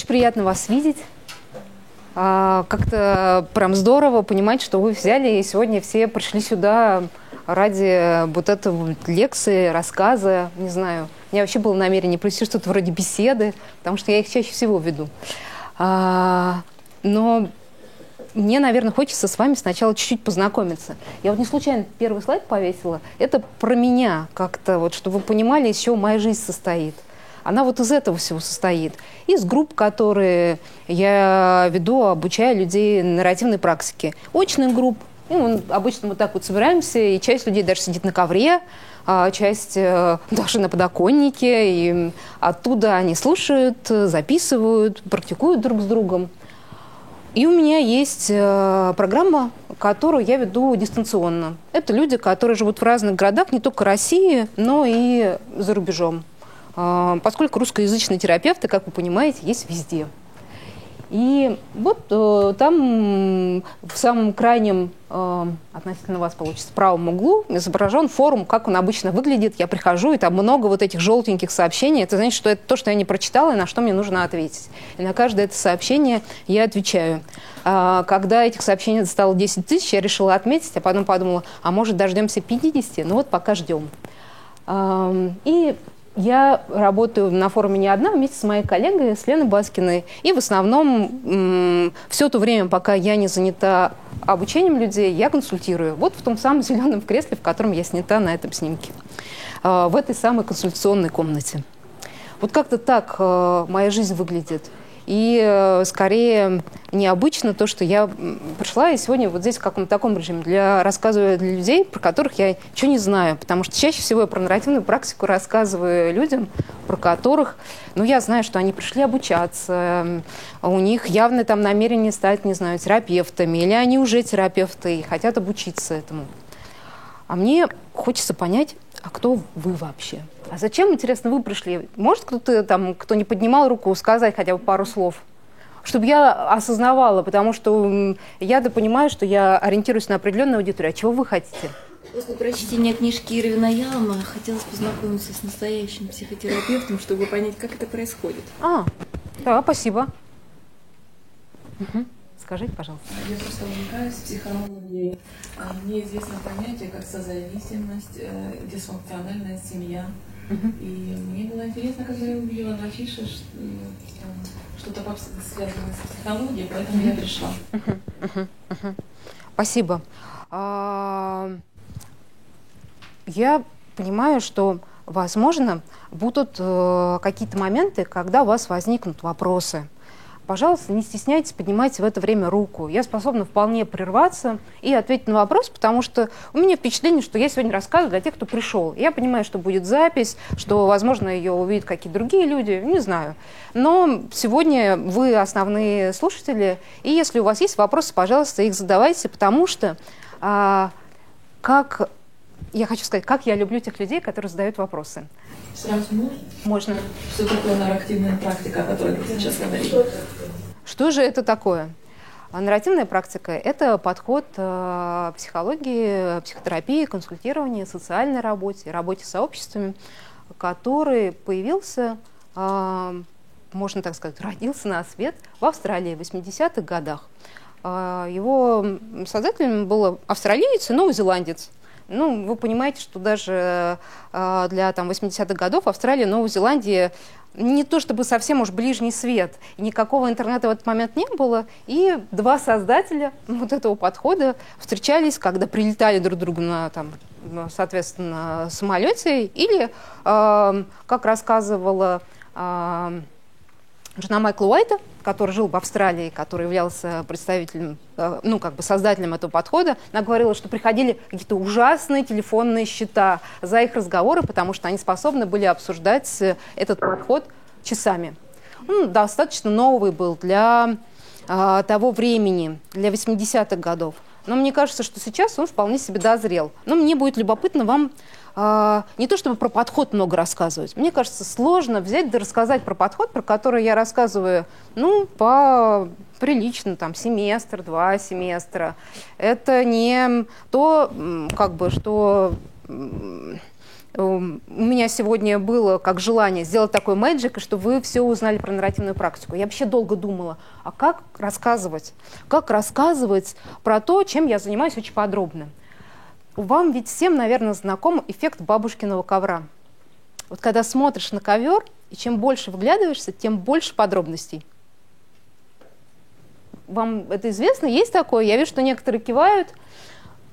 Очень приятно вас видеть. А, как-то прям здорово понимать, что вы взяли и сегодня все пришли сюда ради вот этого лекции, рассказа, не знаю. У меня вообще было намерение провести что-то вроде беседы, потому что я их чаще всего веду. А, но мне, наверное, хочется с вами сначала чуть-чуть познакомиться. Я вот не случайно первый слайд повесила. Это про меня как-то, вот, чтобы вы понимали, из чего моя жизнь состоит. Она вот из этого всего состоит. Из групп, которые я веду, обучаю людей нарративной практике. Очных групп. Мы обычно вот так вот собираемся, и часть людей даже сидит на ковре, а часть э, даже на подоконнике, и оттуда они слушают, записывают, практикуют друг с другом. И у меня есть э, программа, которую я веду дистанционно. Это люди, которые живут в разных городах, не только России, но и за рубежом. Э, поскольку русскоязычные терапевты, как вы понимаете, есть везде. И вот э, там в самом крайнем, э, относительно вас получится, правом углу изображен форум, как он обычно выглядит. Я прихожу, и там много вот этих желтеньких сообщений. Это значит, что это то, что я не прочитала, и на что мне нужно ответить. И на каждое это сообщение я отвечаю. А, когда этих сообщений стало 10 тысяч, я решила отметить, а потом подумала, а может дождемся 50? Ну вот пока ждем. И я работаю на форуме не одна, вместе с моей коллегой, с Леной Баскиной. И в основном все то время, пока я не занята обучением людей, я консультирую. Вот в том самом зеленом кресле, в котором я снята на этом снимке. А, в этой самой консультационной комнате. Вот как-то так э, моя жизнь выглядит. И э, скорее необычно то, что я пришла и сегодня вот здесь в каком-то таком режиме для рассказываю для людей, про которых я ничего не знаю. Потому что чаще всего я про нарративную практику рассказываю людям, про которых, ну, я знаю, что они пришли обучаться, у них явно там намерение стать, не знаю, терапевтами, или они уже терапевты и хотят обучиться этому. А мне хочется понять, а кто вы вообще? А зачем, интересно, вы пришли? Может кто-то там, кто не поднимал руку, сказать хотя бы пару слов? Чтобы я осознавала, потому что я-то понимаю, что я ориентируюсь на определенную аудиторию. А чего вы хотите? После прочтения книжки Ирвина Ялма хотелось познакомиться с настоящим психотерапевтом, чтобы понять, как это происходит. А, да, спасибо. Угу. Скажите, пожалуйста. Я просто увлекаюсь психологией. А, мне известно понятие как созависимость, э, дисфункциональная семья. И мне было интересно, когда я увидела на афише что-то связанное с психологией, поэтому я пришла. Спасибо. А, я понимаю, что, возможно, будут э, какие-то моменты, когда у вас возникнут вопросы пожалуйста, не стесняйтесь, поднимайте в это время руку. Я способна вполне прерваться и ответить на вопрос, потому что у меня впечатление, что я сегодня рассказываю для тех, кто пришел. Я понимаю, что будет запись, что, возможно, ее увидят какие-то другие люди, не знаю. Но сегодня вы основные слушатели, и если у вас есть вопросы, пожалуйста, их задавайте, потому что а, как я хочу сказать, как я люблю тех людей, которые задают вопросы. Сразу можно? Можно. Что такое нарративная практика, о которой ты сейчас говорила? Что же это такое? Нарративная практика – это подход э, психологии, психотерапии, консультирования, социальной работе, работе с сообществами, который появился, э, можно так сказать, родился на свет в Австралии в 80-х годах. Э, его создателем был австралиец и новозеландец – ну, вы понимаете, что даже э, для там, 80-х годов Австралия, Новая Зеландия не то чтобы совсем уж ближний свет, никакого интернета в этот момент не было, и два создателя вот этого подхода встречались, когда прилетали друг другу на, там, соответственно, самолете, или, э, как рассказывала э, жена Майкла Уайта, который жил в Австралии, который являлся представителем, э, ну, как бы создателем этого подхода, она говорила, что приходили какие-то ужасные телефонные счета за их разговоры, потому что они способны были обсуждать э, этот подход часами. Он достаточно новый был для а, того времени, для 80-х годов. Но мне кажется, что сейчас он вполне себе дозрел. Но мне будет любопытно вам а, не то чтобы про подход много рассказывать. Мне кажется, сложно взять да рассказать про подход, про который я рассказываю, ну, по прилично, там, семестр, два семестра. Это не то, как бы, что у меня сегодня было как желание сделать такой мэджик, чтобы вы все узнали про нарративную практику. Я вообще долго думала, а как рассказывать? Как рассказывать про то, чем я занимаюсь очень подробно? Вам ведь всем, наверное, знаком эффект бабушкиного ковра. Вот когда смотришь на ковер, и чем больше вглядываешься, тем больше подробностей. Вам это известно? Есть такое? Я вижу, что некоторые кивают.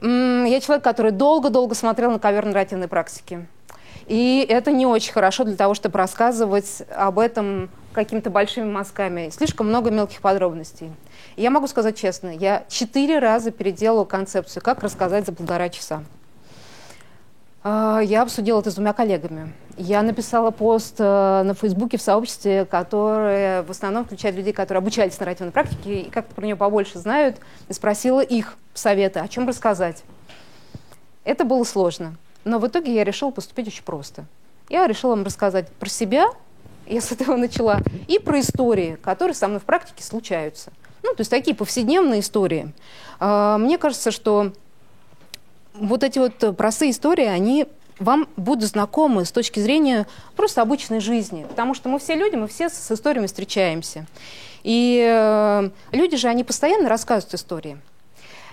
Я человек, который долго-долго смотрел на ковер нарративной практики. И это не очень хорошо для того, чтобы рассказывать об этом какими-то большими мазками. Слишком много мелких подробностей. Я могу сказать честно, я четыре раза переделала концепцию, как рассказать за полтора часа. А, я обсудила это с двумя коллегами. Я написала пост э, на Фейсбуке в сообществе, которое в основном включает людей, которые обучались нарративной практике и как-то про нее побольше знают, и спросила их совета, о чем рассказать. Это было сложно, но в итоге я решила поступить очень просто. Я решила вам рассказать про себя, я с этого начала, и про истории, которые со мной в практике случаются. Ну, то есть такие повседневные истории. А, мне кажется, что вот эти вот простые истории, они вам будут знакомы с точки зрения просто обычной жизни. Потому что мы все люди, мы все с историями встречаемся. И э, люди же, они постоянно рассказывают истории.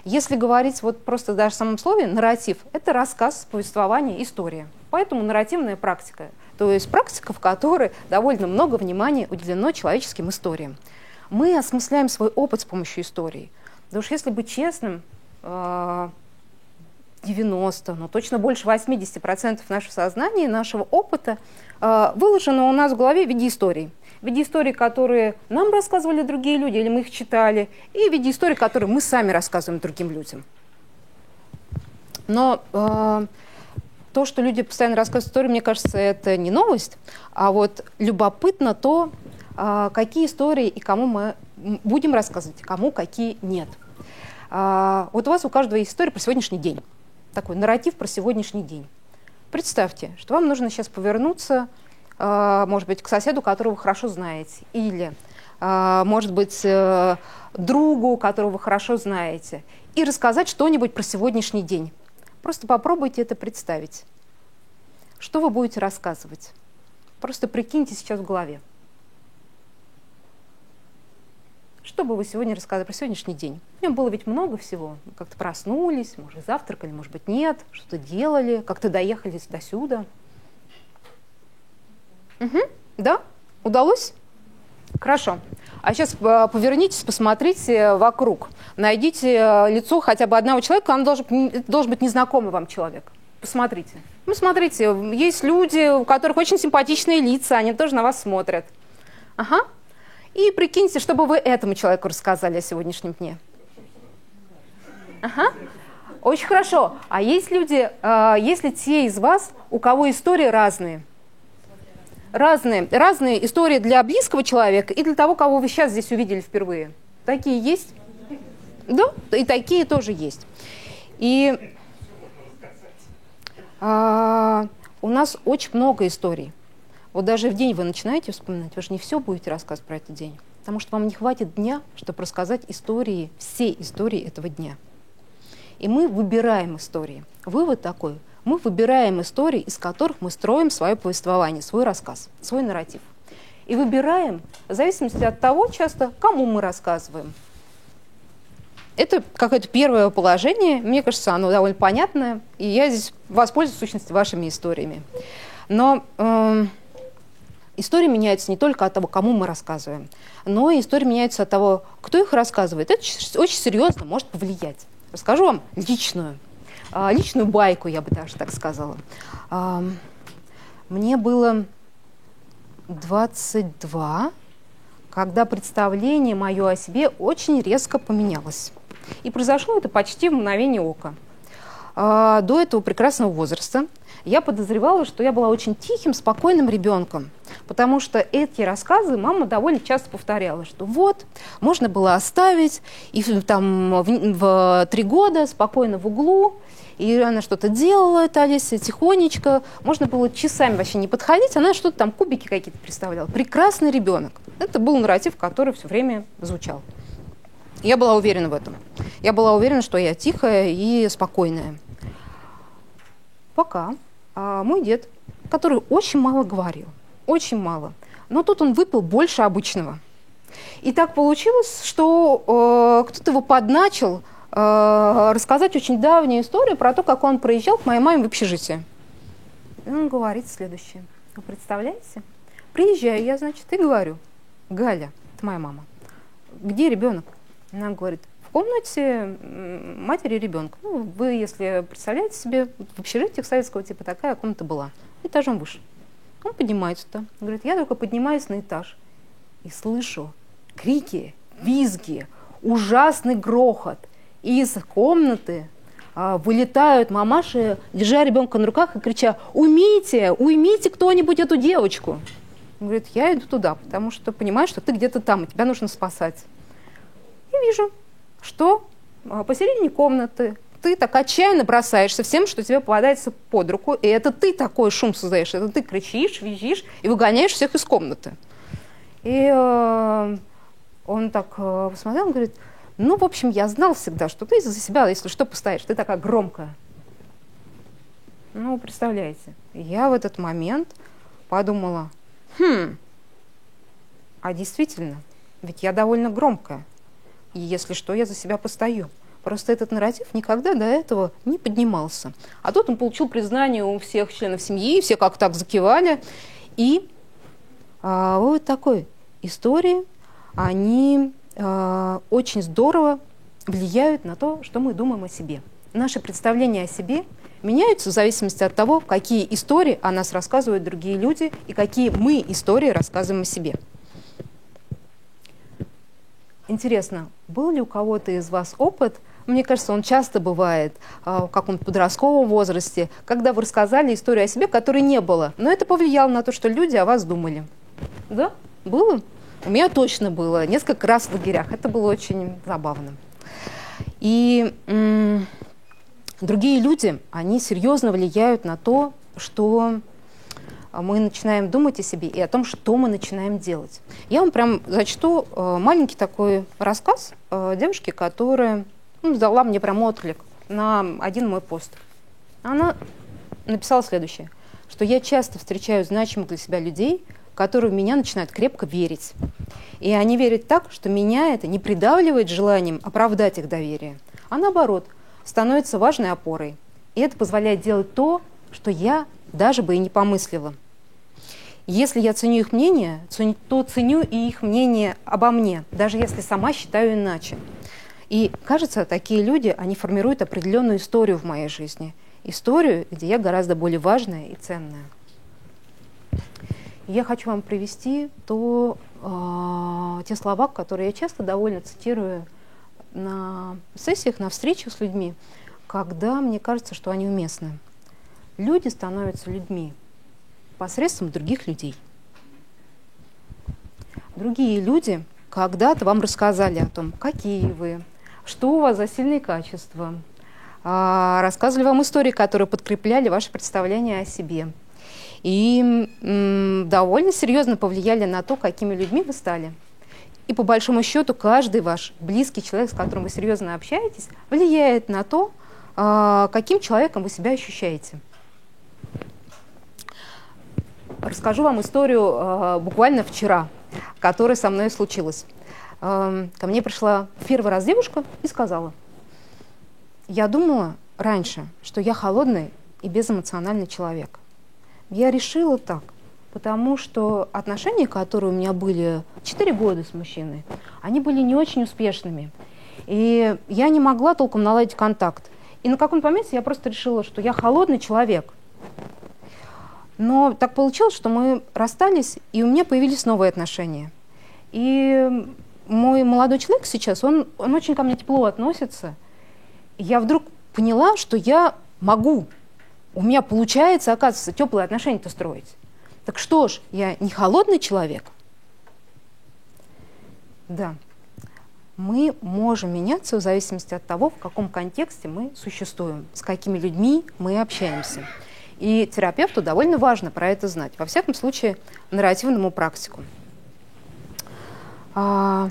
Если говорить вот просто даже в самом слове нарратив, это рассказ, повествование, история. Поэтому нарративная практика. То есть практика, в которой довольно много внимания уделено человеческим историям. Мы осмысляем свой опыт с помощью истории. Потому что если быть честным, э, 90, но точно больше 80% нашего сознания, нашего опыта э, выложено у нас в голове в виде историй. В виде историй, которые нам рассказывали другие люди, или мы их читали, и в виде историй, которые мы сами рассказываем другим людям. Но э, то, что люди постоянно рассказывают истории, мне кажется, это не новость, а вот любопытно то, э, какие истории и кому мы будем рассказывать, кому какие нет. Э, вот у вас у каждого есть история про сегодняшний день такой нарратив про сегодняшний день. Представьте, что вам нужно сейчас повернуться, э, может быть, к соседу, которого вы хорошо знаете, или, может быть, э, другу, которого вы хорошо знаете, и рассказать что-нибудь про сегодняшний день. Просто попробуйте это представить. Что вы будете рассказывать? Просто прикиньте сейчас в голове. Что бы вы сегодня рассказали про сегодняшний день? У него было ведь много всего. Как-то проснулись, может, завтракали, может быть, нет, что-то делали, как-то доехали до сюда. Угу. Да? Удалось? Хорошо. А сейчас э, повернитесь, посмотрите вокруг. Найдите э, лицо хотя бы одного человека, он должен, должен быть незнакомый вам человек. Посмотрите. Ну, смотрите, есть люди, у которых очень симпатичные лица, они тоже на вас смотрят. Ага, и прикиньте, что бы вы этому человеку рассказали о сегодняшнем дне. Ага. Очень хорошо. А есть люди, э, есть ли те из вас, у кого истории разные? Разные. Разные истории для близкого человека и для того, кого вы сейчас здесь увидели впервые. Такие есть? Да, и такие тоже есть. И а, у нас очень много историй. Вот даже в день вы начинаете вспоминать, вы же не все будете рассказывать про этот день, потому что вам не хватит дня, чтобы рассказать истории, все истории этого дня. И мы выбираем истории. Вывод такой. Мы выбираем истории, из которых мы строим свое повествование, свой рассказ, свой нарратив. И выбираем в зависимости от того часто, кому мы рассказываем. Это какое-то первое положение, мне кажется, оно довольно понятное, и я здесь воспользуюсь, в сущности, вашими историями. Но э, История меняется не только от того, кому мы рассказываем, но и история меняется от того, кто их рассказывает. Это очень серьезно может повлиять. Расскажу вам личную, а, личную байку, я бы даже так сказала. Мне было 22, когда представление мое о себе очень резко поменялось. И произошло это почти в мгновение ока. А, до этого прекрасного возраста я подозревала, что я была очень тихим, спокойным ребенком, потому что эти рассказы мама довольно часто повторяла, что вот, можно было оставить, и там в, в три года спокойно в углу, и она что-то делала, это Олеся, тихонечко, можно было часами вообще не подходить, она что-то там, кубики какие-то представляла. Прекрасный ребенок. Это был нарратив, который все время звучал. Я была уверена в этом. Я была уверена, что я тихая и спокойная. Пока а, мой дед, который очень мало говорил, очень мало. Но тут он выпил больше обычного. И так получилось, что э, кто-то его подначил э, рассказать очень давнюю историю про то, как он проезжал к моей маме в общежитие. И он говорит следующее. Вы представляете? Приезжаю я, значит, и говорю, Галя, это моя мама, где ребенок? Она говорит, комнате матери и ребенка. Ну, вы, если представляете себе, в общежитиях советского типа такая комната была, этажом выше. Он поднимается туда, говорит, я только поднимаюсь на этаж и слышу крики, визги, ужасный грохот. Из комнаты а, вылетают мамаши, держа ребенка на руках и крича «Уймите! Уймите кто-нибудь эту девочку!» Он говорит, я иду туда, потому что понимаю, что ты где-то там, и тебя нужно спасать. И вижу, что а, посередине комнаты ты так отчаянно бросаешься всем, что тебе попадается под руку, и это ты такой шум создаешь, это ты кричишь, визжишь и выгоняешь всех из комнаты. И э, он так э, посмотрел, он говорит, ну, в общем, я знал всегда, что ты за себя, если что, постоишь, ты такая громкая. Ну, представляете, я в этот момент подумала, хм, а действительно, ведь я довольно громкая. И если что, я за себя постою. Просто этот нарратив никогда до этого не поднимался. А тут он получил признание у всех членов семьи, все как так закивали. И а, вот такой истории, они а, очень здорово влияют на то, что мы думаем о себе. Наши представления о себе меняются в зависимости от того, какие истории о нас рассказывают другие люди и какие мы истории рассказываем о себе. Интересно, был ли у кого-то из вас опыт, мне кажется, он часто бывает а, в каком-то подростковом возрасте, когда вы рассказали историю о себе, которой не было, но это повлияло на то, что люди о вас думали. Да? Было? У меня точно было. Несколько раз в лагерях. Это было очень забавно. И другие люди, они серьезно влияют на то, что мы начинаем думать о себе и о том, что мы начинаем делать. Я вам прям зачту э, маленький такой рассказ э, девушки, которая ну, дала мне прям отклик на один мой пост. Она написала следующее, что я часто встречаю значимых для себя людей, которые в меня начинают крепко верить. И они верят так, что меня это не придавливает желанием оправдать их доверие, а наоборот, становится важной опорой. И это позволяет делать то, что я даже бы и не помыслила. Если я ценю их мнение, то ценю и их мнение обо мне, даже если сама считаю иначе. И кажется, такие люди, они формируют определенную историю в моей жизни. Историю, где я гораздо более важная и ценная. Я хочу вам привести то, э, те слова, которые я часто довольно цитирую на сессиях, на встречах с людьми, когда мне кажется, что они уместны. Люди становятся людьми посредством других людей. Другие люди когда-то вам рассказали о том, какие вы, что у вас за сильные качества, а, рассказывали вам истории, которые подкрепляли ваше представление о себе – и довольно серьезно повлияли на то, какими людьми вы стали. И по большому счету каждый ваш близкий человек, с которым вы серьезно общаетесь, влияет на то, а, каким человеком вы себя ощущаете. Расскажу вам историю а, буквально вчера, которая со мной случилась. Ко мне пришла первый раз девушка и сказала, я думала раньше, что я холодный и безэмоциональный человек. Я решила так, потому что отношения, которые у меня были 4 года с мужчиной, они были не очень успешными. И я не могла толком наладить контакт. И на каком-то моменте я просто решила, что я холодный человек. Но так получилось, что мы расстались, и у меня появились новые отношения. И мой молодой человек сейчас, он, он очень ко мне тепло относится. Я вдруг поняла, что я могу у меня получается, оказывается, теплые отношения-то строить. Так что ж, я не холодный человек? Да. Мы можем меняться в зависимости от того, в каком контексте мы существуем, с какими людьми мы общаемся. И терапевту довольно важно про это знать. Во всяком случае, нарративному практику. А...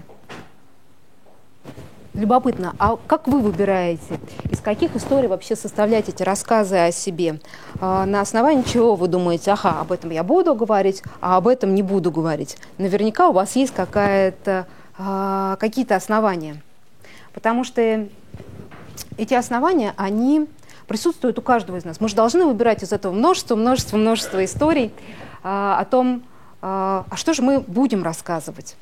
любопытно, а как вы выбираете, из каких историй вообще составлять эти рассказы о себе? А, на основании чего вы думаете, ага, об этом я буду говорить, а об этом не буду говорить? Наверняка у вас есть какая-то, а, какие-то основания. Потому что эти основания, они присутствуют у каждого из нас. Мы же должны выбирать из этого множество, множество, множество историй а, о том, а, а что же мы будем рассказывать.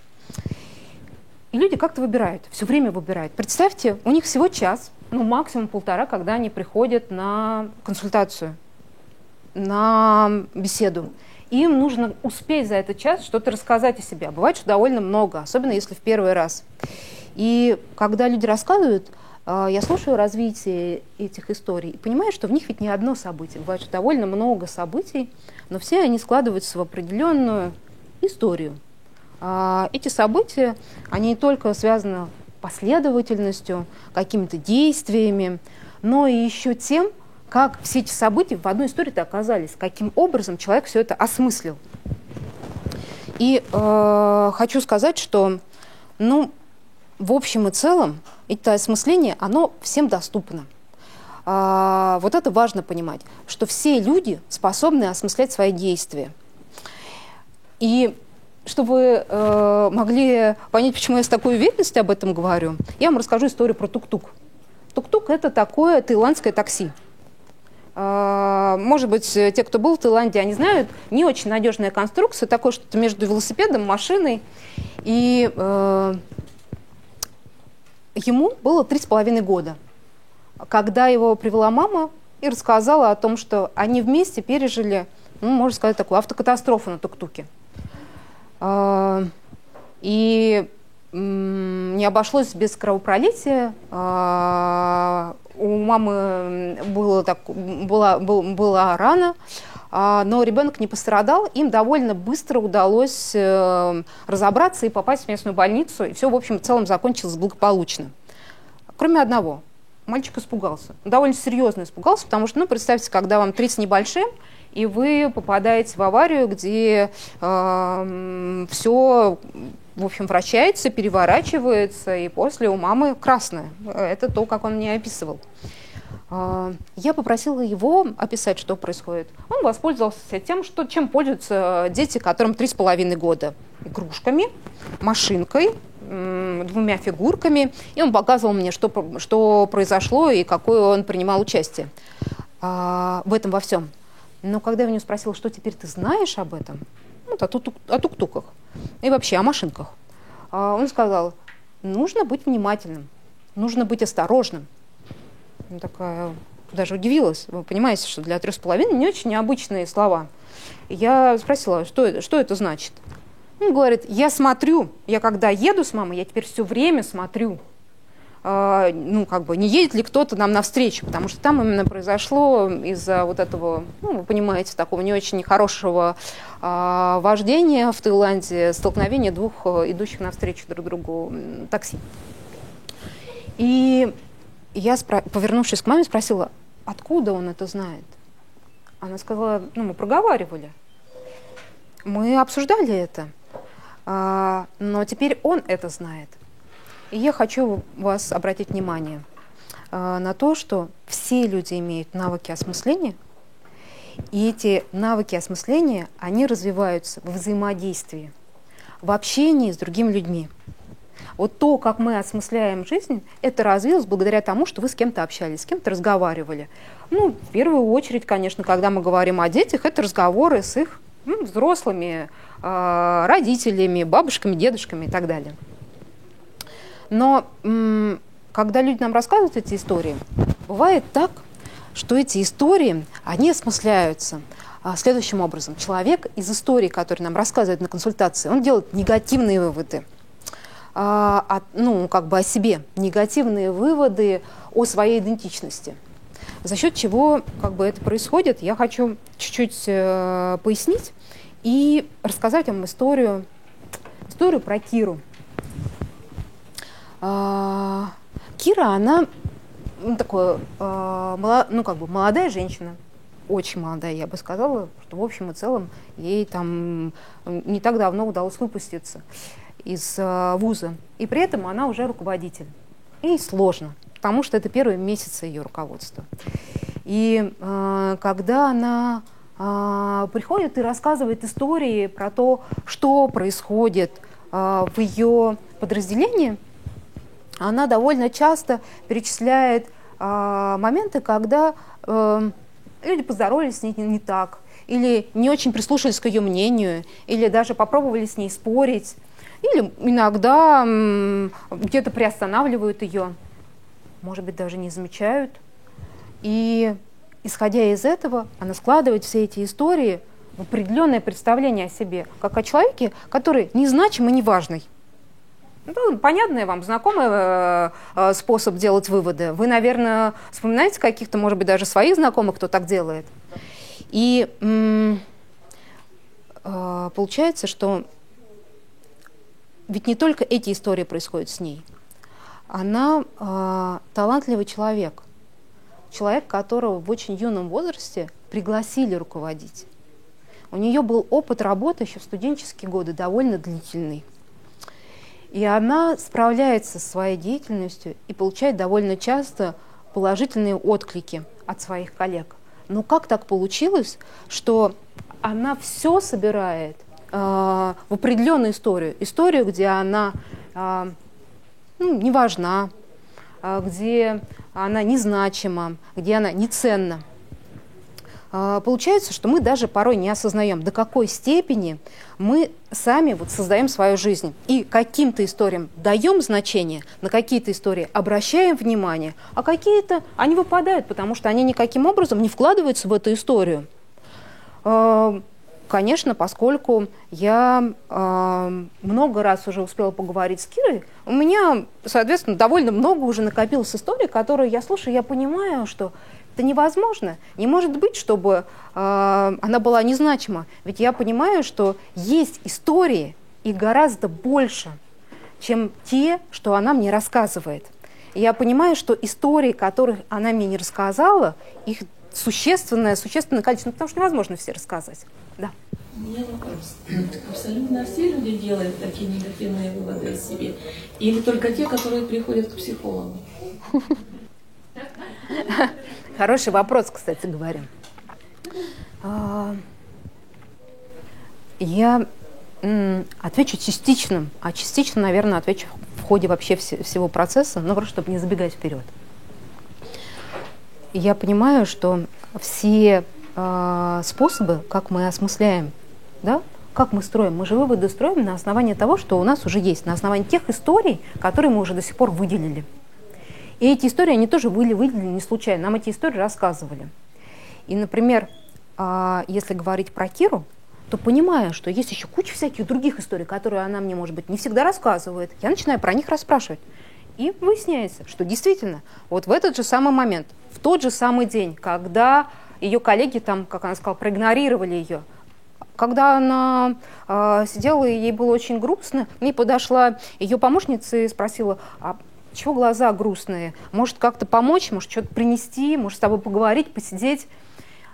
И люди как-то выбирают, все время выбирают. Представьте, у них всего час, ну максимум полтора, когда они приходят на консультацию, на беседу. Им нужно успеть за этот час что-то рассказать о себе. А бывает, что довольно много, особенно если в первый раз. И когда люди рассказывают, я слушаю развитие этих историй и понимаю, что в них ведь не одно событие. Бывает, что довольно много событий, но все они складываются в определенную историю. А, эти события, они не только связаны последовательностью, какими-то действиями, но и еще тем, как все эти события в одной истории-то оказались, каким образом человек все это осмыслил. И э, хочу сказать, что, ну, в общем и целом, это осмысление, оно всем доступно. А, вот это важно понимать, что все люди способны осмыслять свои действия. И чтобы э, могли понять, почему я с такой уверенностью об этом говорю, я вам расскажу историю про тук-тук. Тук-тук – это такое таиландское такси. Э, может быть, те, кто был в Таиланде, они знают, не очень надежная конструкция, такое что-то между велосипедом, машиной. И э, ему было три с половиной года, когда его привела мама и рассказала о том, что они вместе пережили, ну, можно сказать, такую автокатастрофу на тук-туке. А, и не обошлось без кровопролития. А, у мамы было так, была, была рана, но ребенок не пострадал. Им довольно быстро удалось э, разобраться и попасть в местную больницу. И все, в общем, в целом закончилось благополучно. Кроме одного. Мальчик испугался. Довольно серьезно испугался, потому что, ну, представьте, когда вам 30 небольшим, и вы попадаете в аварию, где э, все, в общем, вращается, переворачивается, и после у мамы красное. Это то, как он мне описывал. Э, я попросила его описать, что происходит. Он воспользовался тем, что, чем пользуются дети, которым три с половиной года. Игрушками, машинкой, двумя фигурками, и он показывал мне, что, что произошло и какое он принимал участие а, в этом во всем. Но когда я у него спросила, что теперь ты знаешь об этом, вот, о, тук о тук-туках и вообще о машинках, а он сказал, нужно быть внимательным, нужно быть осторожным. Я такая даже удивилась. Вы понимаете, что для трех с половиной не очень необычные слова. Я спросила, что это, что это значит? Он говорит, я смотрю, я когда еду с мамой, я теперь все время смотрю а, ну, как бы, не едет ли кто-то нам навстречу, потому что там именно произошло из-за вот этого, ну, вы понимаете, такого не очень хорошего э, вождения в Таиланде, столкновения двух э, идущих навстречу друг другу такси. И я, повернувшись к маме, спросила, откуда он это знает? Она сказала, ну, мы проговаривали. Мы обсуждали это. А, но теперь он это знает. И я хочу вас обратить внимание э, на то, что все люди имеют навыки осмысления, и эти навыки осмысления, они развиваются в взаимодействии, в общении с другими людьми. Вот то, как мы осмысляем жизнь, это развилось благодаря тому, что вы с кем-то общались, с кем-то разговаривали. Ну, в первую очередь, конечно, когда мы говорим о детях, это разговоры с их ну, взрослыми, э, родителями, бабушками, дедушками и так далее. Но когда люди нам рассказывают эти истории, бывает так, что эти истории, они осмысляются а, следующим образом. Человек из истории, который нам рассказывает на консультации, он делает негативные выводы. А, ну, как бы о себе, негативные выводы о своей идентичности. За счет чего как бы, это происходит, я хочу чуть-чуть э, пояснить и рассказать вам историю, историю про Киру. А, Кира, она ну, такое, а, ну, как бы молодая женщина, очень молодая, я бы сказала, что в общем и целом ей там не так давно удалось выпуститься из а, вуза. И при этом она уже руководитель. ей сложно, потому что это первые месяцы ее руководства. И э, когда она э, приходит и рассказывает истории про то, что происходит э, в ее подразделении, она довольно часто перечисляет э, моменты, когда э, или поздоровались с ней не, не так, или не очень прислушались к ее мнению, или даже попробовали с ней спорить, или иногда где-то приостанавливают ее, может быть, даже не замечают. И исходя из этого, она складывает все эти истории в определенное представление о себе, как о человеке, который незначим и неважный. Ну, понятный вам, знакомый э, э, способ делать выводы. Вы, наверное, вспоминаете каких-то, может быть, даже своих знакомых, кто так делает. И э, получается, что ведь не только эти истории происходят с ней. Она э, талантливый человек. Человек, которого в очень юном возрасте пригласили руководить. У нее был опыт работы еще в студенческие годы, довольно длительный. И она справляется со своей деятельностью и получает довольно часто положительные отклики от своих коллег. Но как так получилось, что она все собирает – в определенную историю. Историю, где она э, ну, не важна, э, где она незначима, где она неценна. Э, получается, что мы даже порой не осознаем, до какой степени мы сами вот создаем свою жизнь и каким-то историям даем значение, на какие-то истории обращаем внимание, а какие-то они выпадают, потому что они никаким образом не вкладываются в эту историю. Конечно, поскольку я э, много раз уже успела поговорить с Кирой, у меня, соответственно, довольно много уже накопилось историй, которые я слушаю, я понимаю, что это невозможно. Не может быть, чтобы э, она была незначима. Ведь я понимаю, что есть истории, и гораздо больше, чем те, что она мне рассказывает. Я понимаю, что истории, которых она мне не рассказала, их существенное, существенное количество, ну, потому что невозможно все рассказать. Да. У меня вопрос. Абсолютно все люди делают такие негативные выводы о себе? Или только те, которые приходят к психологу? Хороший вопрос, кстати говоря. А, я отвечу частично, а частично, наверное, отвечу в ходе вообще всего процесса, но просто чтобы не забегать вперед. Я понимаю, что все э, способы, как мы осмысляем, да, как мы строим? Мы же выводы строим на основании того, что у нас уже есть, на основании тех историй, которые мы уже до сих пор выделили. И эти истории, они тоже были выделены не случайно, нам эти истории рассказывали. И, например, э, если говорить про Киру, то понимая, что есть еще куча всяких других историй, которые она мне, может быть, не всегда рассказывает, я начинаю про них расспрашивать. И выясняется, что действительно, вот в этот же самый момент, в тот же самый день, когда ее коллеги там, как она сказала, проигнорировали ее. Когда она э, сидела, и ей было очень грустно, мне подошла ее помощница и спросила, а чего глаза грустные? Может, как-то помочь, может, что-то принести, может, с тобой поговорить, посидеть?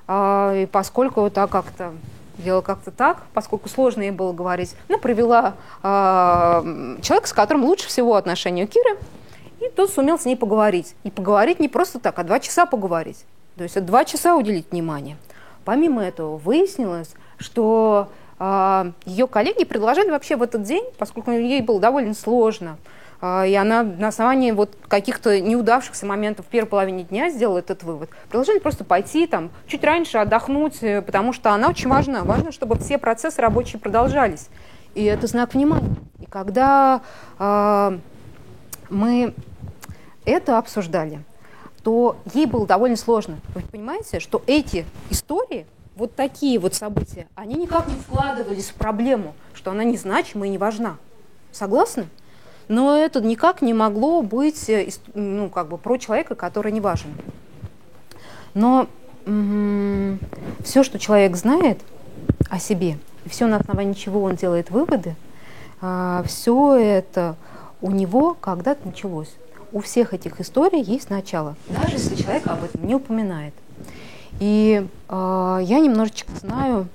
Э, и поскольку так как-то делала как-то так, поскольку сложно ей было говорить, она привела э, человека, с которым лучше всего отношения у Киры, и тот сумел с ней поговорить. И поговорить не просто так, а два часа поговорить. То есть два часа уделить внимание. Помимо этого выяснилось, что э, ее коллеги предложили вообще в этот день, поскольку ей было довольно сложно, э, и она на основании вот каких-то неудавшихся моментов в первой половине дня сделала этот вывод, предложили просто пойти там чуть раньше отдохнуть, э, потому что она очень важна. Важно, чтобы все процессы рабочие продолжались. И это знак внимания. И когда э, мы это обсуждали, то ей было довольно сложно. Вы понимаете, что эти истории, вот такие вот события, они никак не вкладывались в проблему, что она незначима и не важна. Согласны? Но это никак не могло быть э, ну, как бы, про человека, который не важен. Но все, что человек знает о себе, все на основании чего он делает выводы, а, все это у него когда-то началось у всех этих историй есть начало, даже если человек об этом не упоминает. И э, я немножечко знаю,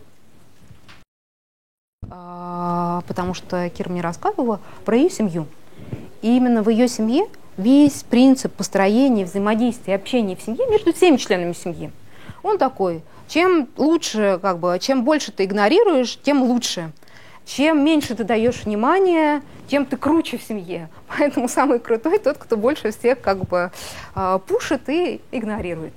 э, потому что Кира мне рассказывала про ее семью. И именно в ее семье весь принцип построения взаимодействия, общения в семье между всеми членами семьи. Он такой, чем лучше, как бы, чем больше ты игнорируешь, тем лучше. Чем меньше ты даешь внимания, тем ты круче в семье. Поэтому самый крутой тот, кто больше всех как бы а, пушит и игнорирует.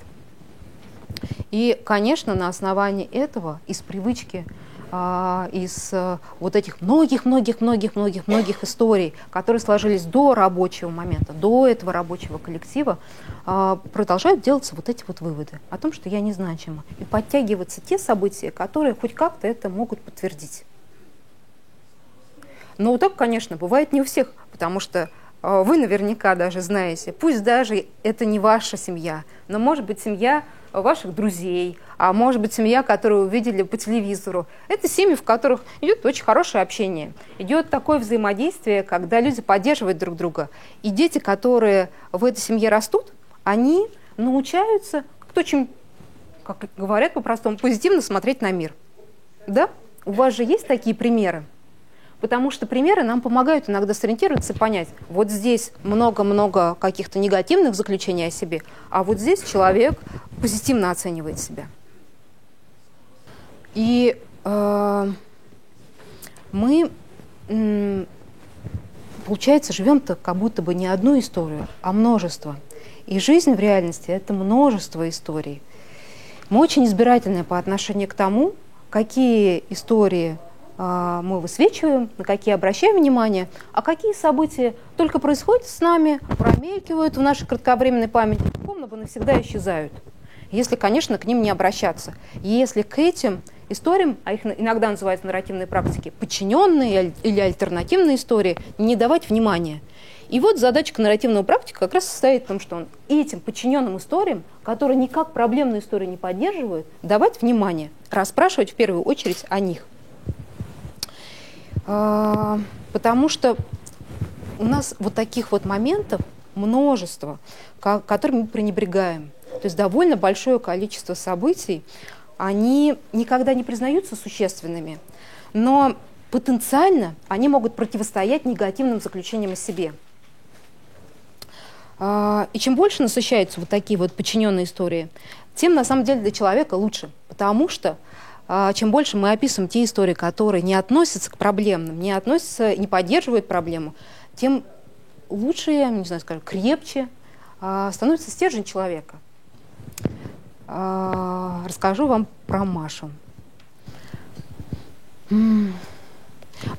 И, конечно, на основании этого, из привычки а, из а, вот этих многих-многих-многих-многих-многих историй, которые сложились до рабочего момента, до этого рабочего коллектива, а, продолжают делаться вот эти вот выводы о том, что я незначима. И подтягиваться те события, которые хоть как-то это могут подтвердить. Но вот так, конечно, бывает не у всех, потому что вы наверняка даже знаете, пусть даже это не ваша семья, но может быть семья ваших друзей, а может быть семья, которую вы видели по телевизору. Это семьи, в которых идет очень хорошее общение. Идет такое взаимодействие, когда люди поддерживают друг друга. И дети, которые в этой семье растут, они научаются как-то очень, как говорят по-простому, позитивно смотреть на мир. Да? У вас же есть такие примеры? Потому что примеры нам помогают иногда сориентироваться и понять, вот здесь много-много каких-то негативных заключений о себе, а вот здесь человек позитивно оценивает себя. И э, мы, получается, живем-то как будто бы не одну историю, а множество. И жизнь в реальности – это множество историй. Мы очень избирательны по отношению к тому, какие истории мы высвечиваем, на какие обращаем внимание, а какие события только происходят с нами, промелькивают в нашей кратковременной памяти, помно бы навсегда исчезают. Если, конечно, к ним не обращаться. Если к этим историям, а их иногда называют в нарративной практике подчиненные или альтернативные истории, не давать внимания. И вот задача нарративного практика как раз состоит в том, что он этим подчиненным историям, которые никак проблемную историю не поддерживают, давать внимание, расспрашивать в первую очередь о них. А, потому что у нас вот таких вот моментов множество, которыми мы пренебрегаем. То есть довольно большое количество событий, они никогда не признаются существенными, но потенциально они могут противостоять негативным заключениям о себе. А, и чем больше насыщаются вот такие вот подчиненные истории, тем на самом деле для человека лучше, потому что чем больше мы описываем те истории, которые не относятся к проблемным, не относятся, не поддерживают проблему, тем лучше, я не знаю, скажем, крепче а, становится стержень человека. А, расскажу вам про Машу.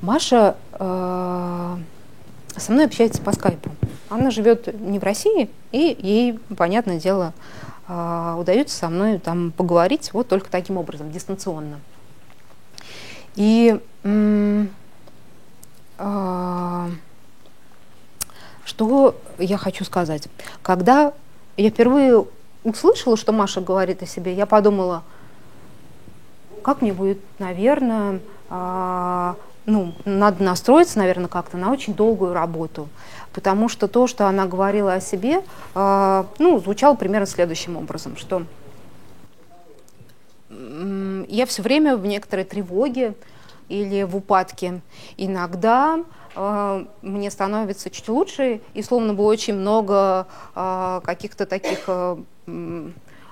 Маша со мной общается по скайпу. Она живет не в России, и ей, понятное дело, удается со мной там поговорить вот только таким образом, дистанционно. И э, что я хочу сказать? Когда я впервые услышала, что Маша говорит о себе, я подумала, как мне будет, наверное, а, ну, надо настроиться, наверное, как-то на очень долгую работу. Потому что то, что она говорила о себе, а, ну, звучало примерно следующим образом, что я все время в некоторой тревоге или в упадке. Иногда э, мне становится чуть лучше, и словно бы очень много э, каких-то таких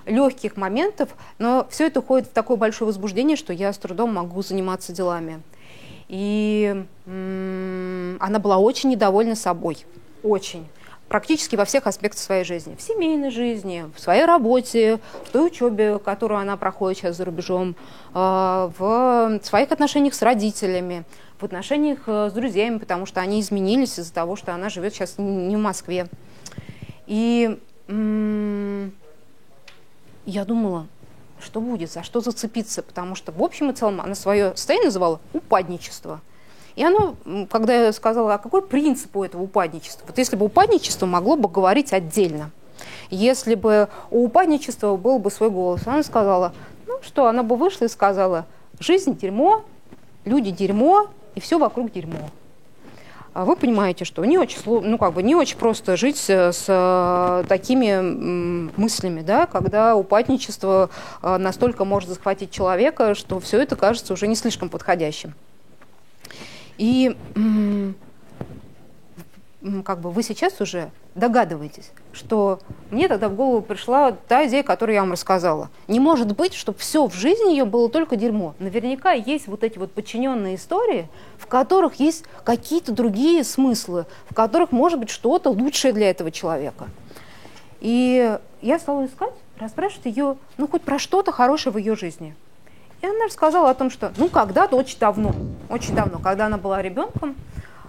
легких моментов, но все это уходит в такое большое возбуждение, что я с трудом могу заниматься делами. И она была очень недовольна собой, очень практически во всех аспектах своей жизни. В семейной жизни, в своей работе, в той учебе, которую она проходит сейчас за рубежом, а, в своих отношениях с родителями, в отношениях э, с друзьями, потому что они изменились из-за того, что она живет сейчас не в Москве. И я думала, что будет, за что зацепиться, потому что в общем и целом она свое состояние называла упадничество. И оно, когда я сказала, а какой принцип у этого упадничества? Вот если бы упадничество могло бы говорить отдельно, если бы у упадничества был бы свой голос, она сказала, ну что, она бы вышла и сказала, жизнь дерьмо, люди дерьмо, и все вокруг дерьмо. А вы понимаете, что не очень, ну, как бы не очень просто жить с э, такими мыслями, да, когда упадничество э, настолько может захватить человека, что все это кажется уже не слишком подходящим. И как бы вы сейчас уже догадываетесь, что мне тогда в голову пришла та идея, которую я вам рассказала. Не может быть, чтобы все в жизни ее было только дерьмо. Наверняка есть вот эти вот подчиненные истории, в которых есть какие-то другие смыслы, в которых может быть что-то лучшее для этого человека. И я стала искать, расспрашивать ее, ну, хоть про что-то хорошее в ее жизни. И она рассказала о том, что, ну, когда-то очень давно, очень давно, когда она была ребенком,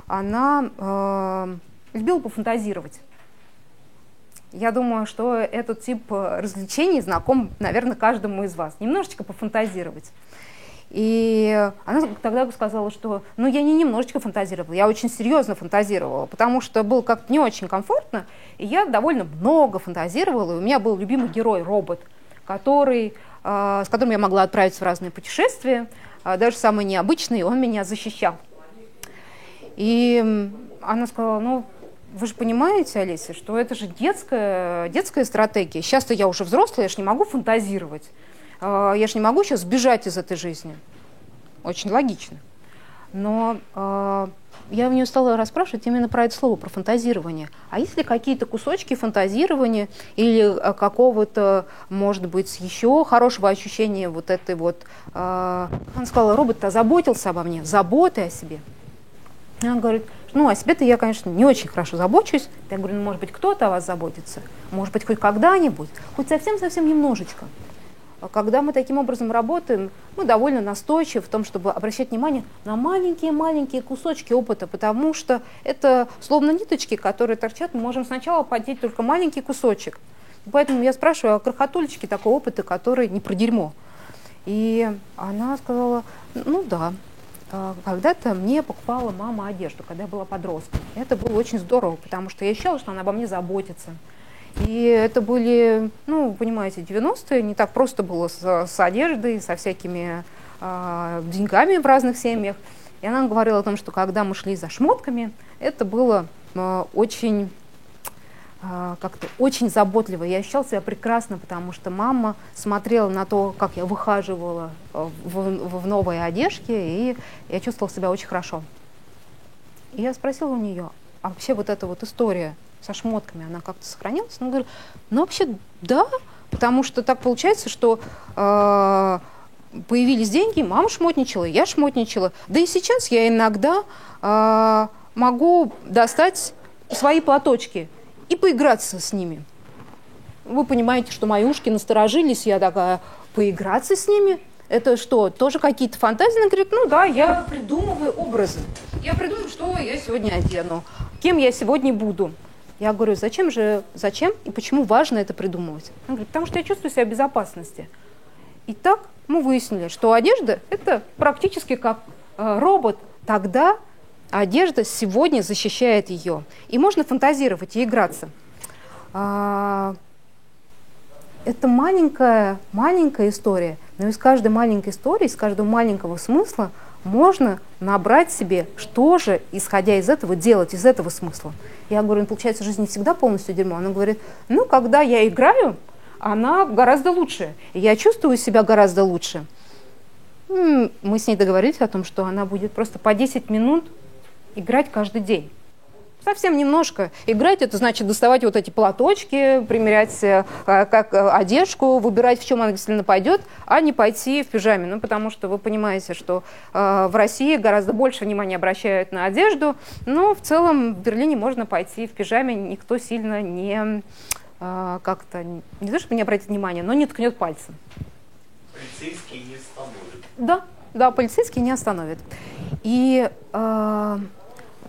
она э, любила пофантазировать. Я думаю, что этот тип развлечений знаком, наверное, каждому из вас. Немножечко пофантазировать. И она тогда сказала, что ну я не немножечко фантазировала, я очень серьезно фантазировала, потому что было как-то не очень комфортно, и я довольно много фантазировала, и у меня был любимый герой, робот, который, э, с которым я могла отправиться в разные путешествия, э, даже самые необычные, он меня защищал. И она сказала, ну, вы же понимаете, Олеся, что это же детская, детская стратегия. Сейчас-то я уже взрослая, я же не могу фантазировать. А, я же не могу сейчас сбежать из этой жизни. Очень логично. Но э, я у нее стала расспрашивать именно про это слово, про фантазирование. А есть ли какие-то кусочки фантазирования или какого-то, может быть, еще хорошего ощущения вот этой вот... Э, она сказала, робот-то заботился обо мне, заботы о себе. Она говорит, ну, о себе-то я, конечно, не очень хорошо забочусь. Я говорю, ну, может быть, кто-то о вас заботится. Может быть, хоть когда-нибудь, хоть совсем-совсем немножечко. А когда мы таким образом работаем, мы довольно настойчивы в том, чтобы обращать внимание на маленькие-маленькие кусочки опыта, потому что это словно ниточки, которые торчат, мы можем сначала поднять только маленький кусочек. Поэтому я спрашиваю, а крохотулечки такого опыта, который не про дерьмо? И она сказала, ну да, а, когда-то мне покупала мама одежду, когда я была подростком. Это было очень здорово, потому что я ощущала, что она обо мне заботится. И это были, ну, понимаете, 90-е, не так просто было с, с одеждой, со всякими э, деньгами в разных семьях. И она говорила о том, что когда мы шли за шмотками, это было э, очень а, как-то очень заботливо. Я ощущала себя прекрасно, потому что мама смотрела на то, как я выхаживала э, в, в новой одежке, и я чувствовала себя очень хорошо. И я спросила у нее, а вообще вот эта вот история со шмотками, она как-то сохранилась? Она говорит, ну вообще да, потому что так получается, что э, появились деньги, мама шмотничала, я шмотничала. Да и сейчас я иногда э, могу достать свои платочки и поиграться с ними. Вы понимаете, что мои ушки насторожились, я такая, поиграться с ними? Это что, тоже какие-то фантазии? Она говорит, ну да, я придумываю образы. Я придумаю, что я сегодня одену, кем я сегодня буду. Я говорю, зачем же, зачем и почему важно это придумывать? Она говорит, потому что я чувствую себя в безопасности. И так мы выяснили, что одежда – это практически как э, робот. Тогда одежда сегодня защищает ее. И можно фантазировать и играться. А, это маленькая, маленькая история, но из каждой маленькой истории, из каждого маленького смысла можно набрать себе, что же, исходя из этого, делать из этого смысла. Я говорю, ну, получается, жизнь не всегда полностью дерьмо. Она говорит, ну, когда я играю, она гораздо лучше. Я чувствую себя гораздо лучше. Мы с ней договорились о том, что она будет просто по 10 минут играть каждый день. Совсем немножко. Играть это значит доставать вот эти платочки, примерять э, как э, одежку, выбирать, в чем она действительно пойдет, а не пойти в пижаме. Ну, потому что вы понимаете, что э, в России гораздо больше внимания обращают на одежду, но в целом в Берлине можно пойти в пижаме, никто сильно не как-то, не то чтобы не обратит внимания, но не ткнет пальцем. Полицейский не остановит. Да, да, полицейский не остановит. И э,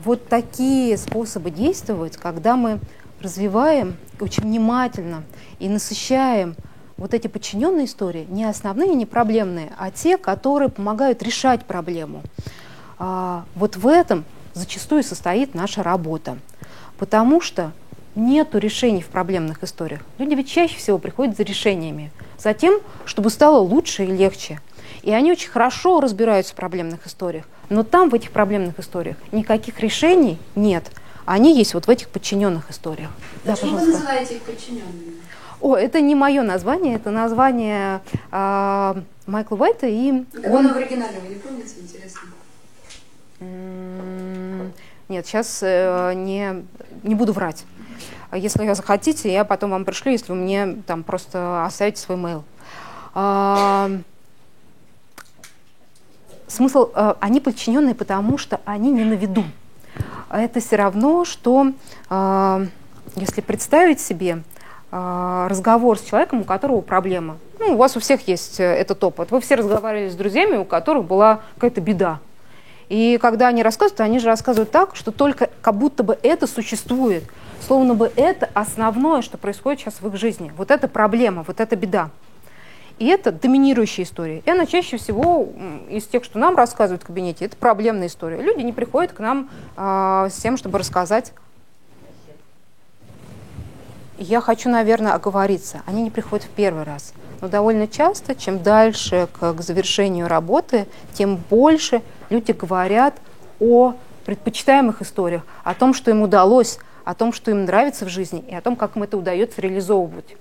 вот такие способы действовать, когда мы развиваем очень внимательно и насыщаем вот эти подчиненные истории, не основные, не проблемные, а те, которые помогают решать проблему. А, вот в этом зачастую состоит наша работа. Потому что нет решений в проблемных историях. Люди ведь чаще всего приходят за решениями, за тем, чтобы стало лучше и легче. И они очень хорошо разбираются в проблемных историях. Но там, в этих проблемных историях, никаких решений нет. Они есть вот в этих подчиненных историях. Почему да, вы называете их подчиненными? О, это не мое название, это название э, Майкла Уайта. И как он... в оригинале, вы не помните, интересно? Нет, сейчас э, не, не буду врать. Если вы захотите, я потом вам пришлю, если вы мне там просто оставите свой mail. А, смысл, э, они подчиненные, потому что они не на виду. Это все равно, что э, если представить себе э, разговор с человеком, у которого проблема. Ну, у вас у всех есть этот опыт. Вы все разговаривали с друзьями, у которых была какая-то беда. И когда они рассказывают, они же рассказывают так, что только как будто бы это существует. Словно бы это основное, что происходит сейчас в их жизни. Вот это проблема, вот эта беда. И это доминирующая история. И она чаще всего из тех, что нам рассказывают в кабинете, это проблемная история. Люди не приходят к нам э, с тем, чтобы рассказать. Я хочу, наверное, оговориться. Они не приходят в первый раз. Но довольно часто, чем дальше к, к завершению работы, тем больше люди говорят о предпочитаемых историях, о том, что им удалось, о том, что им нравится в жизни, и о том, как им это удается реализовывать.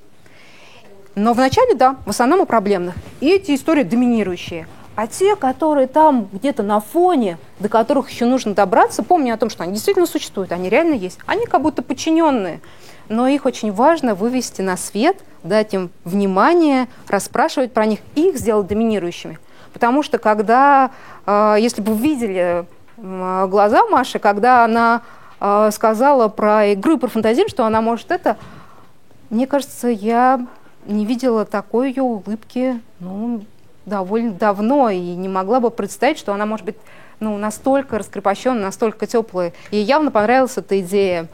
Но вначале, да, в основном у проблемных. И эти истории доминирующие. А те, которые там где-то на фоне, до которых еще нужно добраться, помни о том, что они действительно существуют, они реально есть. Они как будто подчиненные. Но их очень важно вывести на свет, дать им внимание, расспрашивать про них и их сделать доминирующими. Потому что когда, э, если бы вы видели глаза Маши, когда она э, сказала про игру и про фантазию, что она может это, мне кажется, я не видела такой ее улыбки ну, довольно давно и не могла бы представить, что она может быть ну, настолько раскрепощенная, настолько теплая. Ей явно понравилась эта идея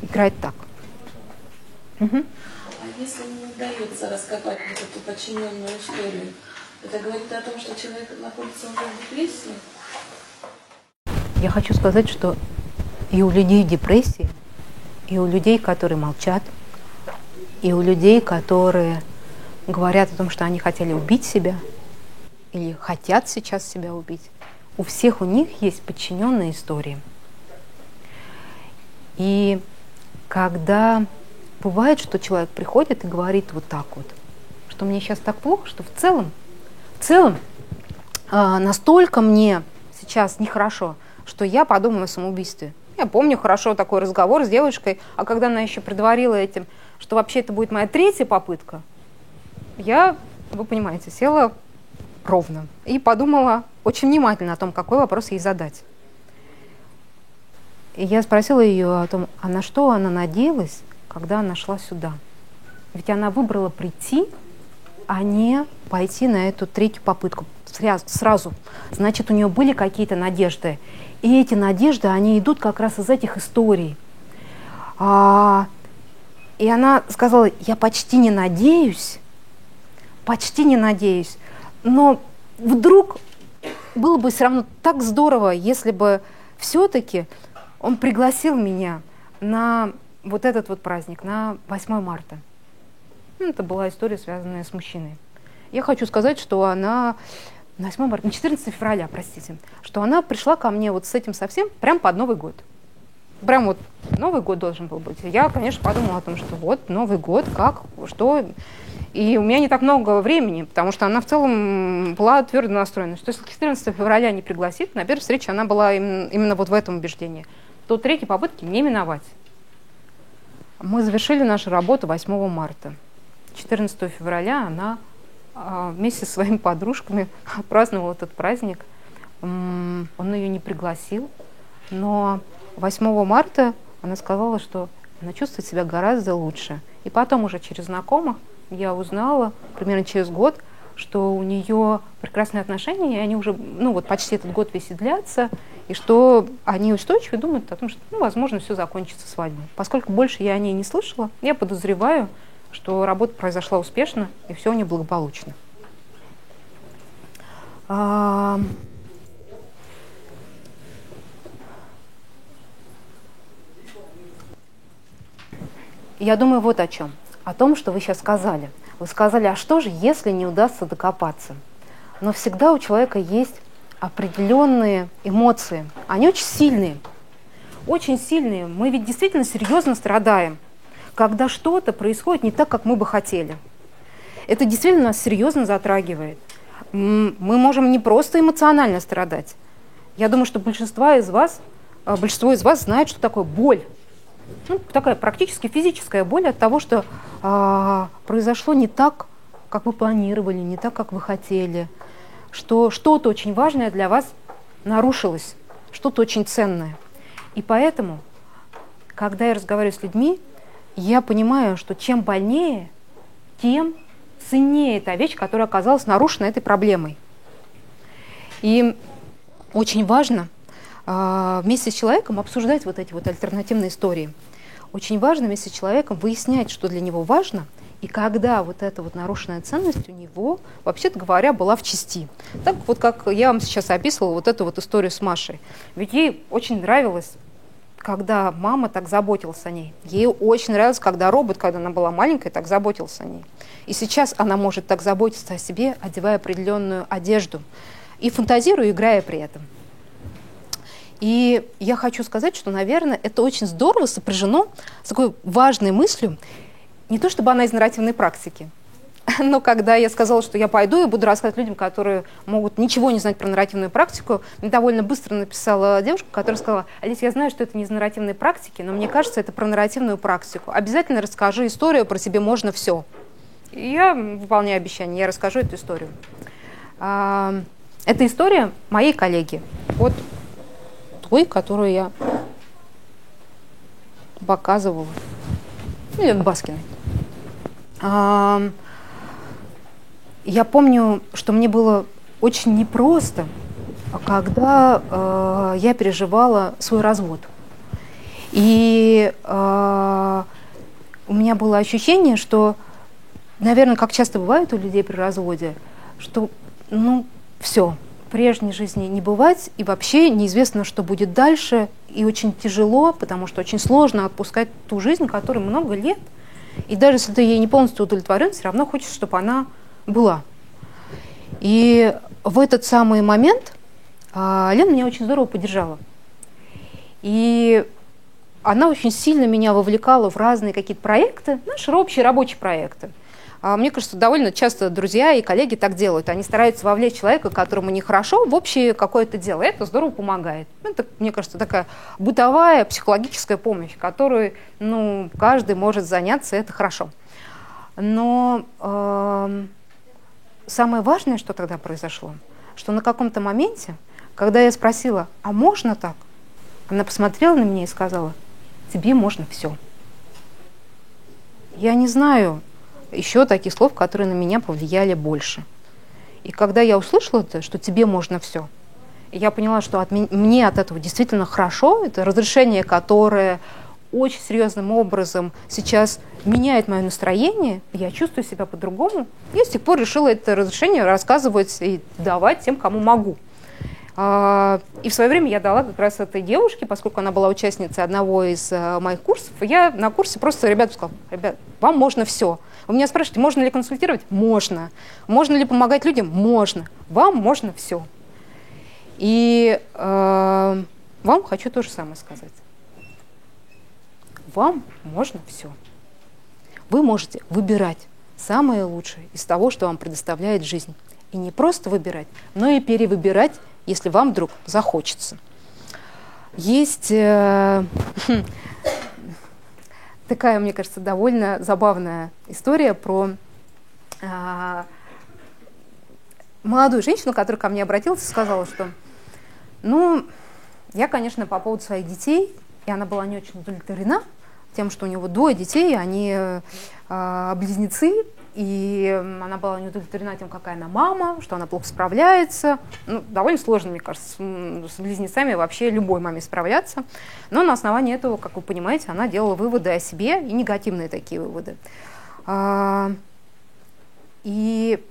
играть так. Угу. А если не удается раскопать вот эту подчиненную историю, это говорит о том, что человек находится уже в депрессии? Я хочу сказать, что и у людей депрессии, и у людей, которые молчат, и у людей, которые говорят о том, что они хотели убить себя или хотят сейчас себя убить, у всех у них есть подчиненные истории. И когда бывает, что человек приходит и говорит вот так вот, что мне сейчас так плохо, что в целом, в целом э, настолько мне сейчас нехорошо, что я подумала о самоубийстве. Я помню хорошо такой разговор с девушкой, а когда она еще предварила этим, что вообще это будет моя третья попытка, я, вы понимаете, села ровно и подумала очень внимательно о том, какой вопрос ей задать. И я спросила ее о том, а на что она надеялась, когда она шла сюда. Ведь она выбрала прийти, а не пойти на эту третью попытку сразу. Значит, у нее были какие-то надежды. И эти надежды, они идут как раз из этих историй. А, и она сказала, я почти не надеюсь, почти не надеюсь, но вдруг было бы все равно так здорово, если бы все-таки он пригласил меня на вот этот вот праздник, на 8 марта. Ну, это была история, связанная с мужчиной. Я хочу сказать, что она на 8 марта, на 14 февраля, простите, что она пришла ко мне вот с этим совсем прям под Новый год прям вот Новый год должен был быть. Я, конечно, подумала о том, что вот Новый год, как, что. И у меня не так много времени, потому что она в целом была твердо настроена, что если 14 февраля не пригласит, на первой встрече она была именно, именно вот в этом убеждении, то третьей попытки не миновать. Мы завершили нашу работу 8 марта. 14 февраля она а, вместе со своими подружками праздновала этот праздник. Он ее не пригласил, но 8 марта она сказала, что она чувствует себя гораздо лучше. И потом уже через знакомых я узнала, примерно через год, что у нее прекрасные отношения, и они уже, ну вот почти этот год весь и длятся, и что они устойчивы думают о том, что, ну, возможно, все закончится свадьбой. Поскольку больше я о ней не слышала, я подозреваю, что работа произошла успешно, и все у нее благополучно. Я думаю вот о чем. О том, что вы сейчас сказали. Вы сказали, а что же, если не удастся докопаться? Но всегда у человека есть определенные эмоции. Они очень сильные. Очень сильные. Мы ведь действительно серьезно страдаем, когда что-то происходит не так, как мы бы хотели. Это действительно нас серьезно затрагивает. Мы можем не просто эмоционально страдать. Я думаю, что большинство из вас а, большинство из вас знает, что такое боль. Ну, такая практически физическая боль от того, что а, произошло не так, как вы планировали, не так, как вы хотели, что что-то очень важное для вас нарушилось, что-то очень ценное. И поэтому, когда я разговариваю с людьми, я понимаю, что чем больнее, тем ценнее та вещь, которая оказалась нарушена этой проблемой. И очень важно вместе с человеком обсуждать вот эти вот альтернативные истории. Очень важно вместе с человеком выяснять, что для него важно, и когда вот эта вот нарушенная ценность у него, вообще-то говоря, была в части. Так вот, как я вам сейчас описывала вот эту вот историю с Машей. Ведь ей очень нравилось когда мама так заботилась о ней. Ей очень нравилось, когда робот, когда она была маленькая, так заботился о ней. И сейчас она может так заботиться о себе, одевая определенную одежду и фантазируя, играя при этом. И я хочу сказать, что, наверное, это очень здорово сопряжено с такой важной мыслью, не то чтобы она из нарративной практики, но когда я сказала, что я пойду и буду рассказывать людям, которые могут ничего не знать про нарративную практику, мне довольно быстро написала девушка, которая сказала, Алис, я знаю, что это не из нарративной практики, но мне кажется, это про нарративную практику. Обязательно расскажи историю, про себе можно все. И я выполняю обещание, я расскажу эту историю. А, это история моей коллеги, вот той, которую я показывала, или Баскиной. Я помню, что мне было очень непросто, когда э, я переживала свой развод. И э, у меня было ощущение, что, наверное, как часто бывает у людей при разводе, что, ну, все, прежней жизни не бывать, и вообще неизвестно, что будет дальше, и очень тяжело, потому что очень сложно отпускать ту жизнь, которой много лет, и даже если ты ей не полностью удовлетворен, все равно хочется, чтобы она была. И в этот самый момент а, Лена меня очень здорово поддержала. И она очень сильно меня вовлекала в разные какие-то проекты, наши общие рабочие проекты. А, мне кажется, довольно часто друзья и коллеги так делают. Они стараются вовлечь человека, которому нехорошо, в общее какое-то дело. Это здорово помогает. Это, мне кажется, такая бытовая психологическая помощь, которую ну, каждый может заняться, это хорошо. Но э, самое важное, что тогда произошло, что на каком-то моменте, когда я спросила, а можно так? Она посмотрела на меня и сказала, тебе можно все. Я не знаю еще таких слов, которые на меня повлияли больше. И когда я услышала это, что тебе можно все, я поняла, что от, мне от этого действительно хорошо, это разрешение, которое очень серьезным образом сейчас меняет мое настроение, я чувствую себя по-другому. Я с тех пор решила это разрешение рассказывать и давать тем, кому могу. А, и в свое время я дала как раз этой девушке, поскольку она была участницей одного из э, моих курсов. Я на курсе просто ребятам сказала, ребят, вам можно все. Вы меня спрашиваете, можно ли консультировать? Можно. Можно ли помогать людям? Можно. Вам можно все. И э, вам хочу то же самое сказать вам можно все. Вы можете выбирать самое лучшее из того, что вам предоставляет жизнь. И не просто выбирать, но и перевыбирать, если вам вдруг захочется. Есть э, такая, мне кажется, довольно забавная история про э, молодую женщину, которая ко мне обратилась и сказала, что, ну, я, конечно, по поводу своих детей, и она была не очень удовлетворена, тем, что у него двое детей, они э, близнецы, и она была не удовлетворена тем, какая она мама, что она плохо справляется. Ну, довольно сложно, мне кажется, с, близнецами вообще любой маме справляться. Но на основании этого, как вы понимаете, она делала выводы о себе и негативные такие выводы. А, и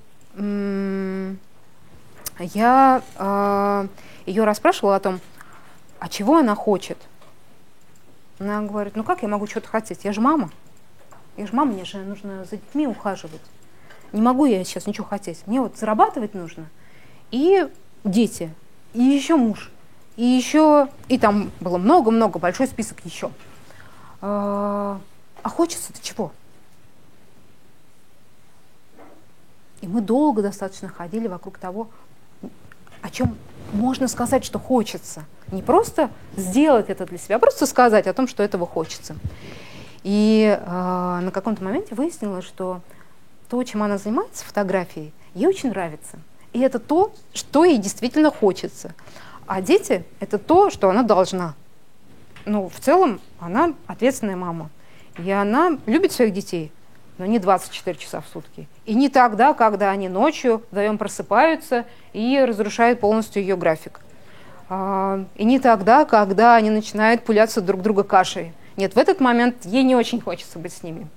я а, ее расспрашивала о том, а чего она хочет – она говорит, ну как я могу что-то хотеть? Я же мама. Я же мама, мне же нужно за детьми ухаживать. Не могу я сейчас ничего хотеть. Мне вот зарабатывать нужно. И дети, и еще муж, и еще, и там было много-много, большой список еще. А, а хочется-то чего? И мы долго достаточно ходили вокруг того, о чем можно сказать, что хочется. Не просто сделать это для себя, а просто сказать о том, что этого хочется. И э, на каком-то моменте выяснилось, что то, чем она занимается, фотографией, ей очень нравится. И это то, что ей действительно хочется. А дети — это то, что она должна. Ну, в целом, она ответственная мама. И она любит своих детей, но не 24 часа в сутки. И не тогда, когда они ночью вдвоем просыпаются и разрушают полностью ее график. А, и не тогда, когда они начинают пуляться друг друга кашей. Нет, в этот момент ей не очень хочется быть с ними.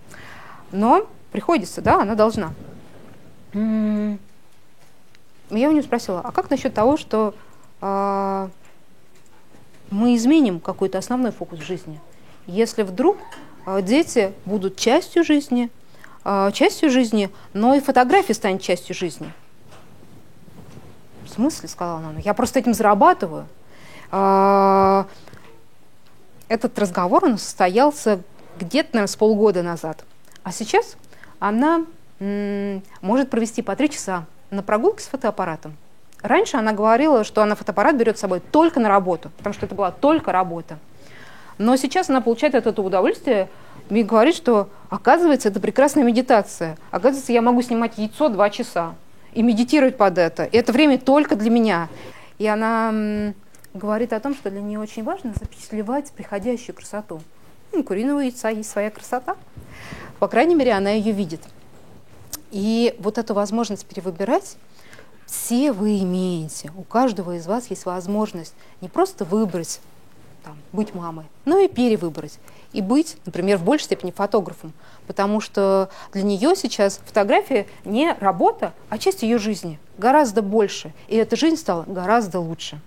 Но приходится, да, она должна. Я у нее спросила, а как насчет того, что а, мы изменим какой-то основной фокус жизни? Если вдруг а, дети будут частью жизни, а, частью жизни, но и фотография станет частью жизни. В смысле, сказала она, я просто этим зарабатываю. А, этот разговор он состоялся где-то, наверное, с полгода назад. А сейчас она может провести по три часа на прогулке с фотоаппаратом. Раньше она говорила, что она фотоаппарат берет с собой только на работу, потому что это была только работа. Но сейчас она получает от этого удовольствие и говорит, что оказывается это прекрасная медитация. Оказывается, я могу снимать яйцо два часа и медитировать под это. И это время только для меня. И она говорит о том, что для нее очень важно запечатлевать приходящую красоту. У куриного яйца есть своя красота. По крайней мере, она ее видит. И вот эту возможность перевыбирать все вы имеете. У каждого из вас есть возможность не просто выбрать, там, быть мамой, но и перевыбрать. И быть, например, в большей степени фотографом. Потому что для нее сейчас фотография не работа, а часть ее жизни. Гораздо больше. И эта жизнь стала гораздо лучше.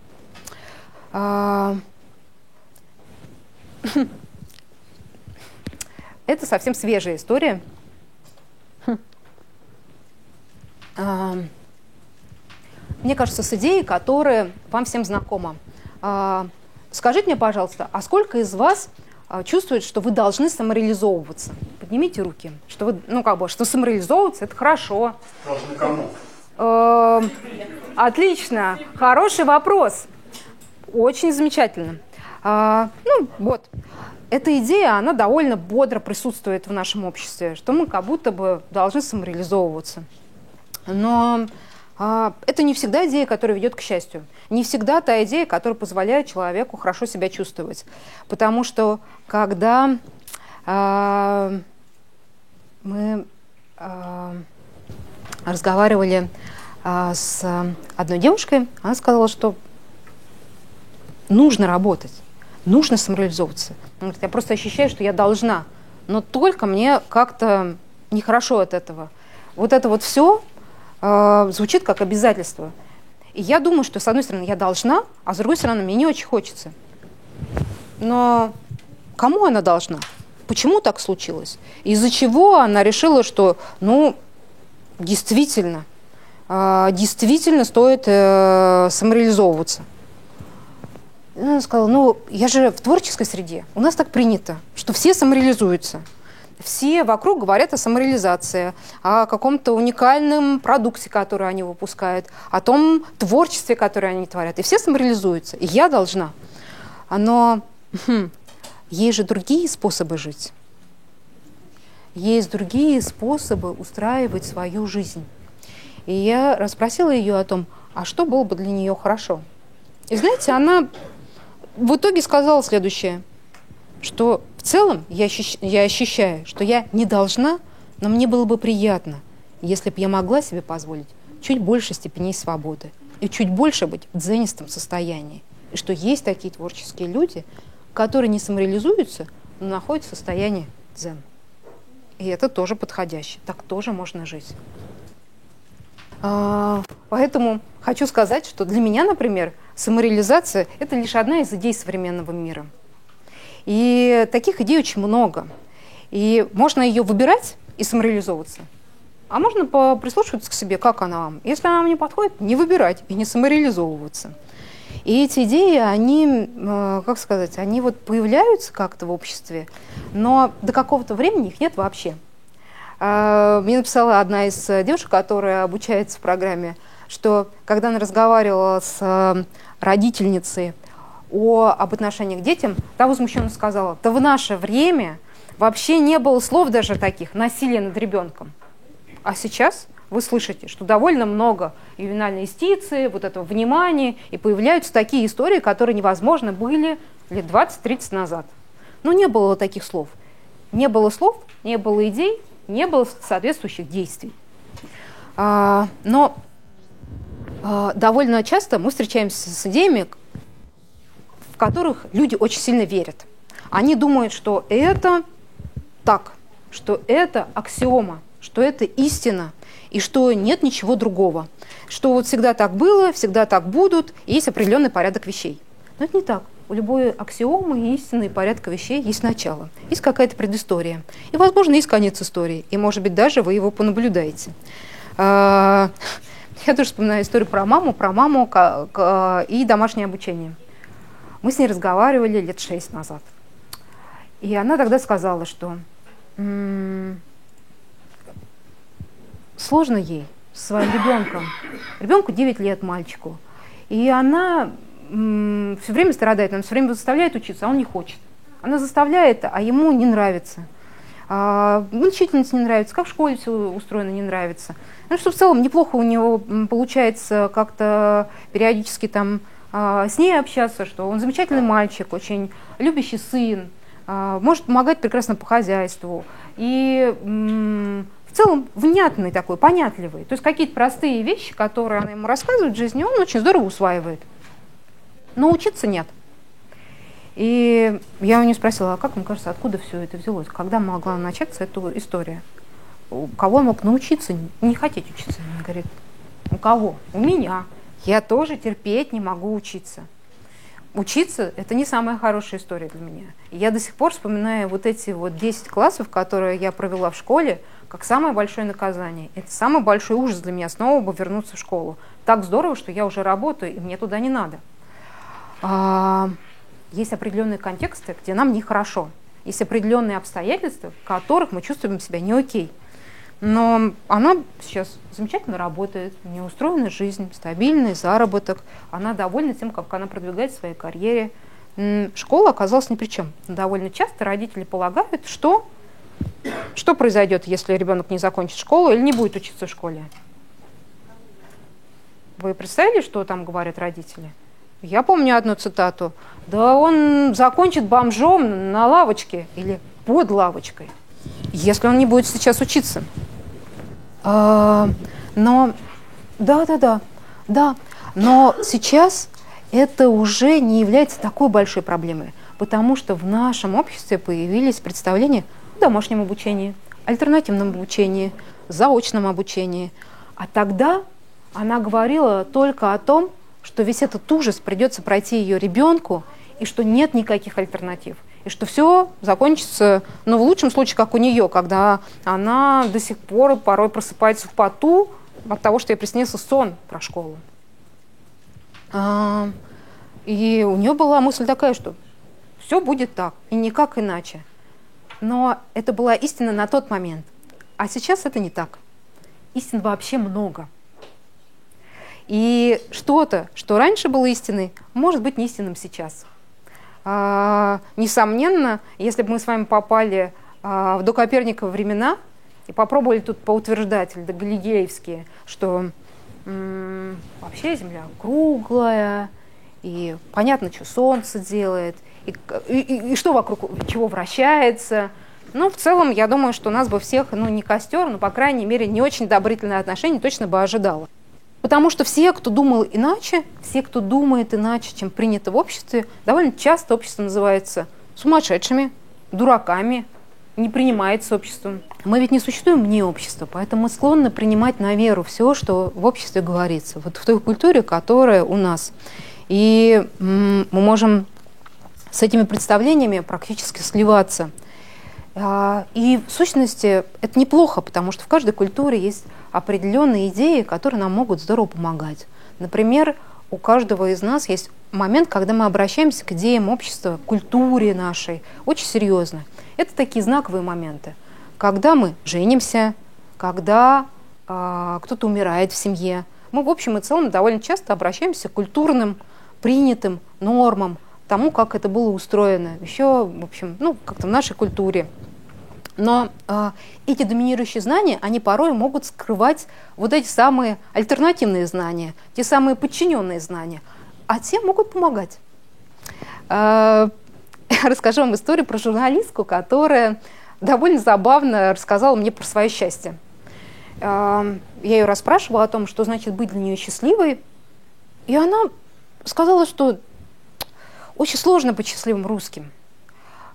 А, это совсем свежая история. А, мне кажется, с идеей, которая вам всем знакома. А, скажите мне, пожалуйста, а сколько из вас чувствует, что вы должны самореализовываться? Поднимите руки. Что вы, ну как бы, что самореализовываться – это хорошо. Должны кому? Отлично, хороший вопрос. Очень замечательно. А, ну вот, эта идея, она довольно бодро присутствует в нашем обществе, что мы как будто бы должны самореализовываться. Но а, это не всегда идея, которая ведет к счастью. Не всегда та идея, которая позволяет человеку хорошо себя чувствовать. Потому что когда а, мы а, разговаривали а, с одной девушкой, она сказала, что нужно работать, нужно самореализовываться. Он говорит, я просто ощущаю, что я должна, но только мне как-то нехорошо от этого. Вот это вот все э, звучит как обязательство. И я думаю, что с одной стороны я должна, а с другой стороны мне не очень хочется. Но кому она должна? Почему так случилось? Из-за чего она решила, что, ну, действительно, э, действительно стоит э, самореализовываться? Она сказала, ну, я же в творческой среде. У нас так принято, что все самореализуются. Все вокруг говорят о самореализации, о каком-то уникальном продукте, который они выпускают, о том творчестве, которое они творят. И все самореализуются. И я должна. Но хм, есть же другие способы жить. Есть другие способы устраивать свою жизнь. И я расспросила ее о том, а что было бы для нее хорошо. И знаете, она в итоге сказала следующее, что в целом я, ощущ, я ощущаю, что я не должна, но мне было бы приятно, если бы я могла себе позволить чуть больше степеней свободы и чуть больше быть в дзенистом состоянии. И что есть такие творческие люди, которые не самореализуются, но находятся в состоянии дзен. И это тоже подходяще. Так тоже можно жить. А, поэтому хочу сказать, что для меня, например, самореализация – это лишь одна из идей современного мира. И таких идей очень много. И можно ее выбирать и самореализовываться. А можно прислушиваться к себе, как она вам. Если она вам не подходит, не выбирать и не самореализовываться. И эти идеи, они, э, как сказать, они вот появляются как-то в обществе, но до какого-то времени их нет вообще. А, мне написала одна из девушек, которая обучается в программе что когда она разговаривала с родительницей о, об отношениях к детям, та возмущенно сказала, да в наше время вообще не было слов даже таких, насилие над ребенком. А сейчас вы слышите, что довольно много ювенальной юстиции, вот этого внимания, и появляются такие истории, которые невозможно были лет 20-30 назад. Но не было таких слов. Не было слов, не было идей, не было соответствующих действий. А, но довольно часто мы встречаемся с идеями, в которых люди очень сильно верят. Они думают, что это так, что это аксиома, что это истина, и что нет ничего другого. Что вот всегда так было, всегда так будут, и есть определенный порядок вещей. Но это не так. У любой аксиомы истины и порядка вещей есть начало, есть какая-то предыстория. И, возможно, есть конец истории. И, может быть, даже вы его понаблюдаете. Я тоже вспоминаю историю про маму, про маму и домашнее обучение. Мы с ней разговаривали лет шесть назад. И она тогда сказала, что сложно ей с своим ребенком. Ребенку 9 лет, мальчику. И она все время страдает, она все время заставляет учиться, а он не хочет. Она заставляет, а ему не нравится. А, учительница не нравится, как в школе все устроено не нравится. Ну, что в целом неплохо у него получается как-то периодически там а, с ней общаться, что он замечательный мальчик, очень любящий сын, а, может помогать прекрасно по хозяйству. И целом внятный такой, понятливый. То есть какие-то простые вещи, которые она ему рассказывает в жизни, он очень здорово усваивает. Но учиться нет. И я у нее спросила, а как мне кажется, откуда все это взялось? Когда могла начаться эта история? У кого мог научиться не хотеть учиться? Она говорит, у кого? У меня. Я тоже терпеть не могу учиться. Учиться – это не самая хорошая история для меня. Я до сих пор вспоминаю вот эти вот 10 классов, которые я провела в школе, как самое большое наказание. Это самый большой ужас для меня снова бы вернуться в школу. Так здорово, что я уже работаю, и мне туда не надо. Есть определенные контексты, где нам нехорошо. Есть определенные обстоятельства, в которых мы чувствуем себя не окей. Но она сейчас замечательно работает, у нее устроена жизнь, стабильный заработок, она довольна тем, как она продвигает в своей карьере. Школа оказалась ни при чем. Довольно часто родители полагают, что что произойдет, если ребенок не закончит школу или не будет учиться в школе? Вы представили, что там говорят родители? Я помню одну цитату. Да он закончит бомжом на лавочке или под лавочкой, если он не будет сейчас учиться. А, но, да, да, да, да. Но сейчас это уже не является такой большой проблемой, потому что в нашем обществе появились представления – домашнем обучении, альтернативном обучении, заочном обучении. А тогда она говорила только о том, что весь этот ужас придется пройти ее ребенку, и что нет никаких альтернатив. И что все закончится, ну, в лучшем случае, как у нее, когда она до сих пор порой просыпается в поту от того, что ей приснился сон про школу. А, и у нее была мысль такая, что все будет так, и никак иначе. Но это была истина на тот момент. А сейчас это не так. Истин вообще много. И что-то, что раньше было истиной, может быть не истинным сейчас. А, несомненно, если бы мы с вами попали а, в докоперниковые времена и попробовали тут поутверждать, или галилеевские, что м- вообще Земля круглая, и понятно, что Солнце делает, и, и, и что вокруг чего вращается. Ну, в целом, я думаю, что у нас бы всех, ну, не костер, но, по крайней мере, не очень одобрительное отношение точно бы ожидало. Потому что все, кто думал иначе, все, кто думает иначе, чем принято в обществе, довольно часто общество называется сумасшедшими, дураками, не принимается обществом. Мы ведь не существуем вне общества, поэтому мы склонны принимать на веру все, что в обществе говорится, вот в той культуре, которая у нас. И мы можем с этими представлениями практически сливаться. А, и в сущности это неплохо, потому что в каждой культуре есть определенные идеи, которые нам могут здорово помогать. Например, у каждого из нас есть момент, когда мы обращаемся к идеям общества, к культуре нашей, очень серьезно. Это такие знаковые моменты. Когда мы женимся, когда э, кто-то умирает в семье, мы в общем и целом довольно часто обращаемся к культурным, принятым нормам, тому, как это было устроено, еще, в общем, ну, как-то в нашей культуре. Но э, эти доминирующие знания, они порой могут скрывать вот эти самые альтернативные знания, те самые подчиненные знания, а те могут помогать. Э, расскажу вам историю про журналистку, которая довольно забавно рассказала мне про свое счастье. Э, я ее расспрашивала о том, что значит быть для нее счастливой, и она сказала, что очень сложно быть счастливым русским.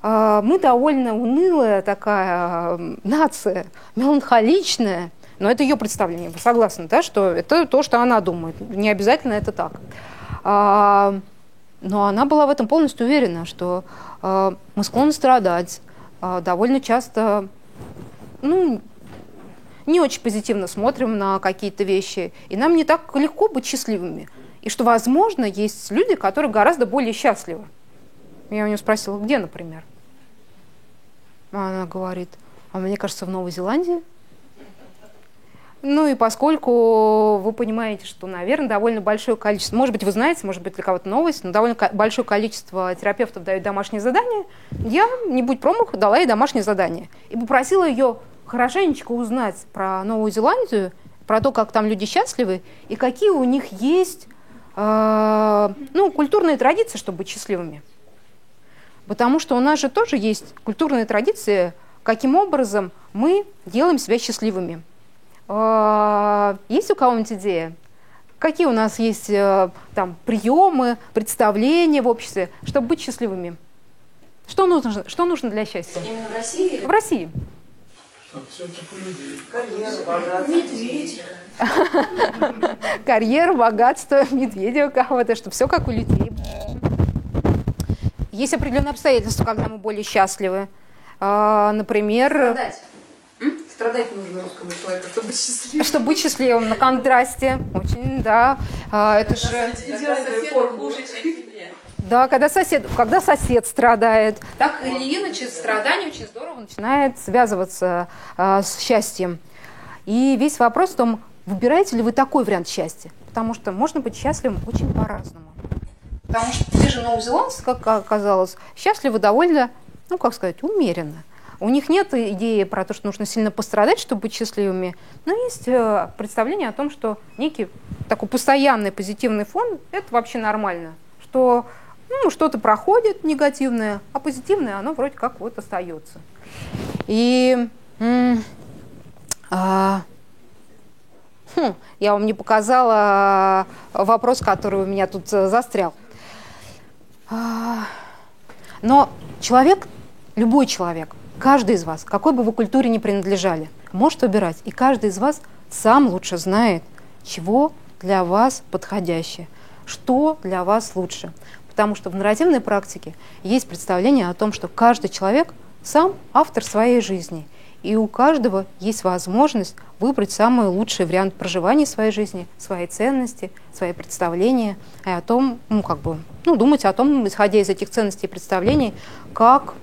А, мы довольно унылая такая нация, меланхоличная, но это ее представление, вы согласны, да, что это то, что она думает, не обязательно это так. А, но она была в этом полностью уверена, что а, мы склонны страдать, довольно часто, ну, не очень позитивно смотрим на какие-то вещи, и нам не так легко быть счастливыми. И что, возможно, есть люди, которые гораздо более счастливы. Я у нее спросила, где, например? Она говорит, а мне кажется, в Новой Зеландии. Ну и поскольку вы понимаете, что, наверное, довольно большое количество, может быть, вы знаете, может быть, для кого-то новость, но довольно большое количество терапевтов дают домашние задания, я, не будь промах, дала ей домашнее задание. И попросила ее хорошенечко узнать про Новую Зеландию, про то, как там люди счастливы, и какие у них есть э, ну, культурные традиции, чтобы быть счастливыми. Потому что у нас же тоже есть культурные традиции, каким образом мы делаем себя счастливыми. А, есть у кого-нибудь идея? Какие у нас есть э, там приемы, представления в обществе, чтобы быть счастливыми? Что нужно, что нужно для счастья? Именно в России? В России. Карьера, богатство, медведя у кого-то, чтобы все как у людей. Есть определенные обстоятельства, когда мы более счастливы. А, например... Страдать. Страдать нужно русскому человеку, чтобы быть счастливым. Чтобы быть счастливым на контрасте. Очень, да. А, это же... Да, когда сосед, когда сосед страдает. Так или иначе, страдание очень здорово начинает связываться а, с счастьем. И весь вопрос в том, выбираете ли вы такой вариант счастья. Потому что можно быть счастливым очень по-разному. Потому что те же новозеландцы, как оказалось, счастливы довольно, ну, как сказать, умеренно. У них нет идеи про то, что нужно сильно пострадать, чтобы быть счастливыми, но есть э, представление о том, что некий такой постоянный позитивный фон – это вообще нормально, что ну, что-то проходит негативное, а позитивное оно вроде как вот остается. И а, хм, я вам не показала вопрос, который у меня тут э, застрял. А, но человек, любой человек, каждый из вас, какой бы вы культуре ни принадлежали, может выбирать. И каждый из вас сам лучше знает, чего для вас подходящее, что для вас лучше. Потому что в нарративной практике есть представление о том, что каждый человек сам автор своей жизни – и у каждого есть возможность выбрать самый лучший вариант проживания своей жизни, свои ценности, свои представления, и о том, ну, как бы, ну, думать о том, исходя из этих ценностей и представлений, как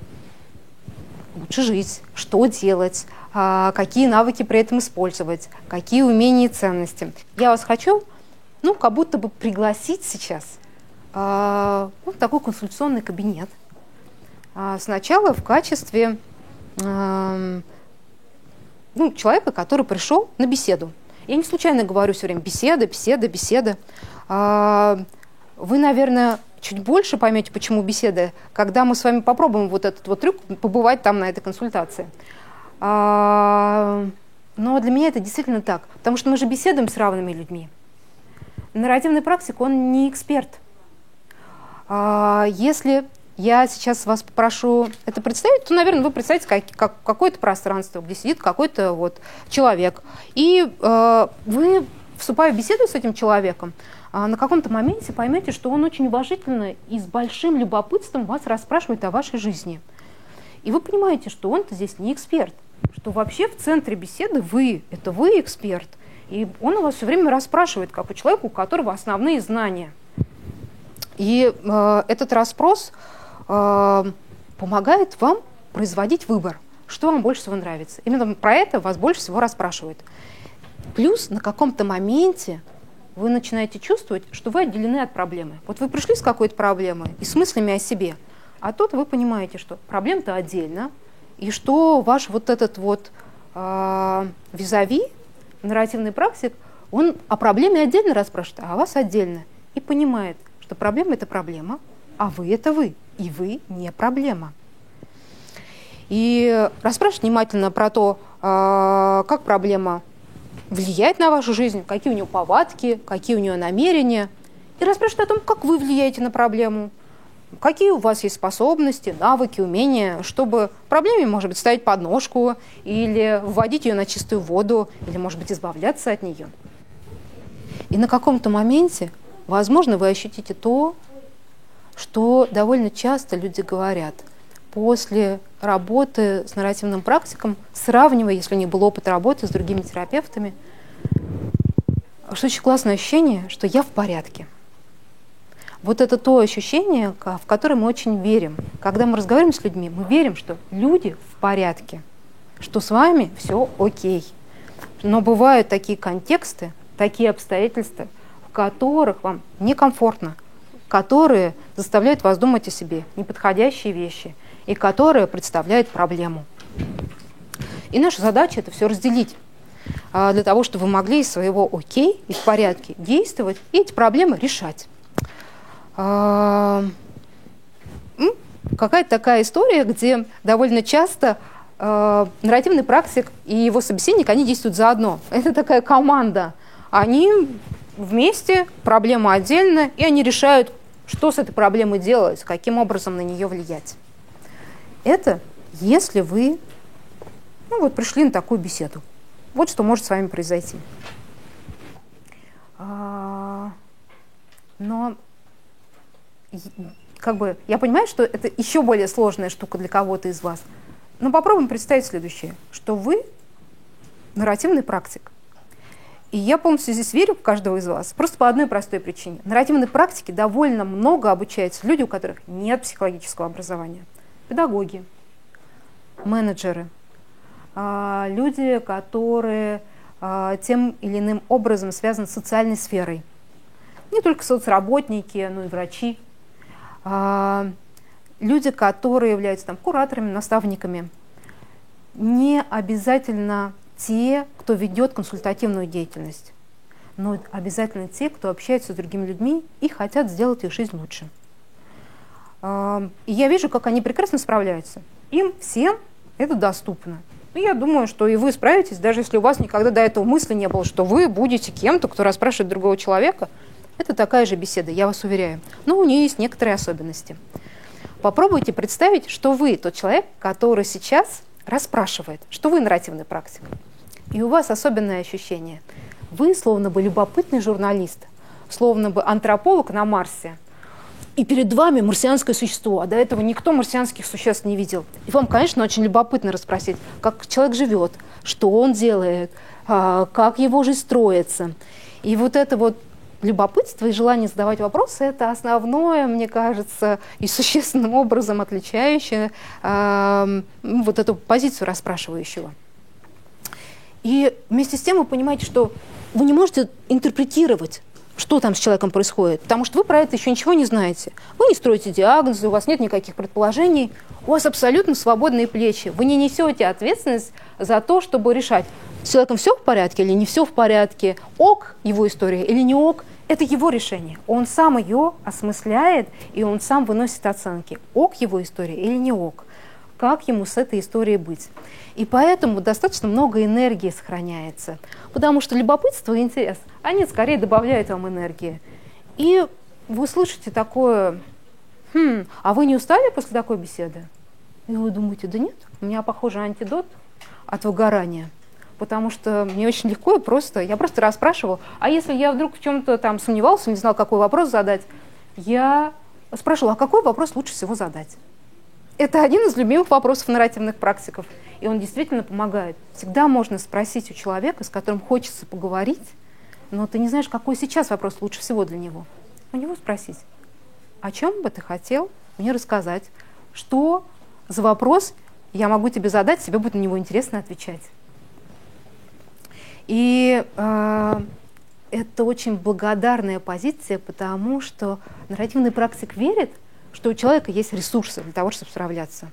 лучше жить, что делать, а, какие навыки при этом использовать, какие умения и ценности. Я вас хочу, ну, как будто бы пригласить сейчас а, ну, в такой консультационный кабинет. А, сначала в качестве ну, человека, который пришел на беседу. Я не случайно говорю все время беседа, беседа, беседа. А, вы, наверное, чуть больше поймете, почему беседа, когда мы с вами попробуем вот этот вот трюк, побывать там на этой консультации. А, но для меня это действительно так, потому что мы же беседуем с равными людьми. Нарративный практик, он не эксперт. А, если я сейчас вас попрошу это представить, то, наверное, вы представите как, как какое-то пространство, где сидит какой-то вот человек. И э, вы, вступая в беседу с этим человеком, на каком-то моменте поймете, что он очень уважительно и с большим любопытством вас расспрашивает о вашей жизни. И вы понимаете, что он-то здесь не эксперт, что вообще в центре беседы вы, это вы эксперт. И он у вас все время расспрашивает, как у человека, у которого основные знания. И э, этот расспрос, Э, помогает вам производить выбор, что вам больше всего нравится. Именно про это вас больше всего расспрашивают. Плюс на каком-то моменте вы начинаете чувствовать, что вы отделены от проблемы. Вот вы пришли с какой-то проблемой и с мыслями о себе, а тут вы понимаете, что проблема-то отдельно, и что ваш вот этот вот э, визави, нарративный практик, он о проблеме отдельно расспрашивает, а о вас отдельно. И понимает, что проблема – это проблема, а вы – это вы, и вы не проблема. И расспрашивать внимательно про то, э, как проблема влияет на вашу жизнь, какие у нее повадки, какие у нее намерения, и расспрашивать о том, как вы влияете на проблему, какие у вас есть способности, навыки, умения, чтобы проблеме, может быть, ставить подножку или вводить ее на чистую воду, или, может быть, избавляться от нее. И на каком-то моменте, возможно, вы ощутите то, что довольно часто люди говорят после работы с нарративным практиком, сравнивая, если не был опыт работы с другими терапевтами, что очень классное ощущение, что я в порядке. Вот это то ощущение, в которое мы очень верим. Когда мы разговариваем с людьми, мы верим, что люди в порядке, что с вами все окей. Но бывают такие контексты, такие обстоятельства, в которых вам некомфортно, которые заставляют вас думать о себе, неподходящие вещи – и которая представляет проблему. И наша задача это все разделить а, для того, чтобы вы могли из своего окей, из порядка действовать и эти проблемы решать. А, какая-то такая история, где довольно часто э, нарративный практик и его собеседник, они действуют заодно. Это такая команда. Они вместе, проблема отдельно, и они решают, что с этой проблемой делать, каким образом на нее влиять. Это если вы ну, вот пришли на такую беседу. Вот что может с вами произойти. А, но как бы я понимаю, что это еще более сложная штука для кого-то из вас. Но попробуем представить следующее, что вы нарративный практик. И я полностью здесь верю в каждого из вас, просто по одной простой причине. Нарративной практике довольно много обучаются люди, у которых нет психологического образования – педагоги, менеджеры, а, люди, которые а, тем или иным образом связаны с социальной сферой. Не только соцработники, но и врачи. А, люди, которые являются там, кураторами, наставниками. Не обязательно те, кто ведет консультативную деятельность, но обязательно те, кто общается с другими людьми и хотят сделать их жизнь лучше. И я вижу, как они прекрасно справляются. Им всем это доступно. И я думаю, что и вы справитесь, даже если у вас никогда до этого мысли не было, что вы будете кем-то, кто расспрашивает другого человека. Это такая же беседа, я вас уверяю. Но у нее есть некоторые особенности. Попробуйте представить, что вы тот человек, который сейчас расспрашивает, что вы нарративный практик. И у вас особенное ощущение. Вы словно бы любопытный журналист, словно бы антрополог на Марсе – и перед вами марсианское существо, а до этого никто марсианских существ не видел. И вам, конечно, очень любопытно расспросить, как человек живет, что он делает, а, как его жизнь строится. И вот это вот любопытство и желание задавать вопросы – это основное, мне кажется, и существенным образом отличающее э, вот эту позицию расспрашивающего. И вместе с тем вы понимаете, что вы не можете интерпретировать что там с человеком происходит, потому что вы про это еще ничего не знаете. Вы не строите диагнозы, у вас нет никаких предположений, у вас абсолютно свободные плечи. Вы не несете ответственность за то, чтобы решать, с человеком все в порядке или не все в порядке, ок его история или не ок, это его решение. Он сам ее осмысляет, и он сам выносит оценки, ок его история или не ок как ему с этой историей быть. И поэтому достаточно много энергии сохраняется, потому что любопытство и интерес, они скорее добавляют вам энергии. И вы слышите такое, хм, а вы не устали после такой беседы? И вы думаете, да нет, у меня, похоже, антидот от выгорания. Потому что мне очень легко и просто, я просто расспрашивала, а если я вдруг в чем-то там сомневался, не знал, какой вопрос задать, я спрашивала, а какой вопрос лучше всего задать? Это один из любимых вопросов нарративных практиков. И он действительно помогает. Всегда можно спросить у человека, с которым хочется поговорить, но ты не знаешь, какой сейчас вопрос лучше всего для него. У него спросить, о чем бы ты хотел мне рассказать, что за вопрос я могу тебе задать, тебе будет на него интересно отвечать. И э, это очень благодарная позиция, потому что нарративный практик верит, что у человека есть ресурсы для того, чтобы справляться.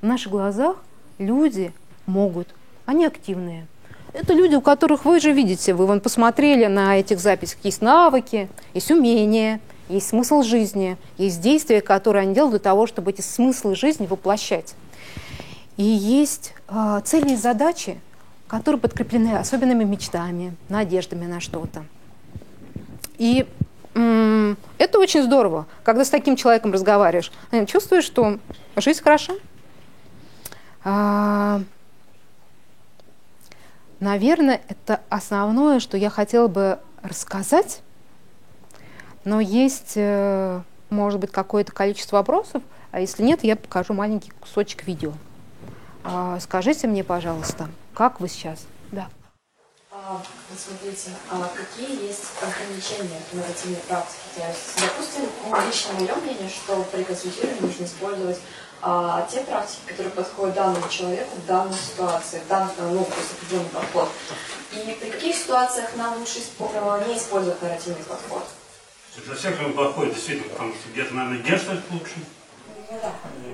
В наших глазах люди могут, они активные. Это люди, у которых вы же видите, вы вон посмотрели на этих записях, есть навыки, есть умения, есть смысл жизни, есть действия, которые они делают для того, чтобы эти смыслы жизни воплощать. И есть э, цели и задачи, которые подкреплены особенными мечтами, надеждами на что-то. И это очень здорово, когда с таким человеком разговариваешь. Чувствуешь, что жизнь хороша. А, наверное, это основное, что я хотела бы рассказать но есть, э, может быть, какое-то количество вопросов, а если нет, я покажу маленький кусочек видео. А, скажите мне, пожалуйста, как вы сейчас? Да. А, смотрите, а какие есть ограничения в нарративной практике? То есть, допустим, лично мое мнение, что при консультировании нужно использовать а, те практики, которые подходят данному человеку в данной ситуации, в данном, ну, то есть определенный подход. И при каких ситуациях нам лучше не использовать нарративный подход? Для всех он подходит, действительно, потому что где-то, наверное, гештальт лучше.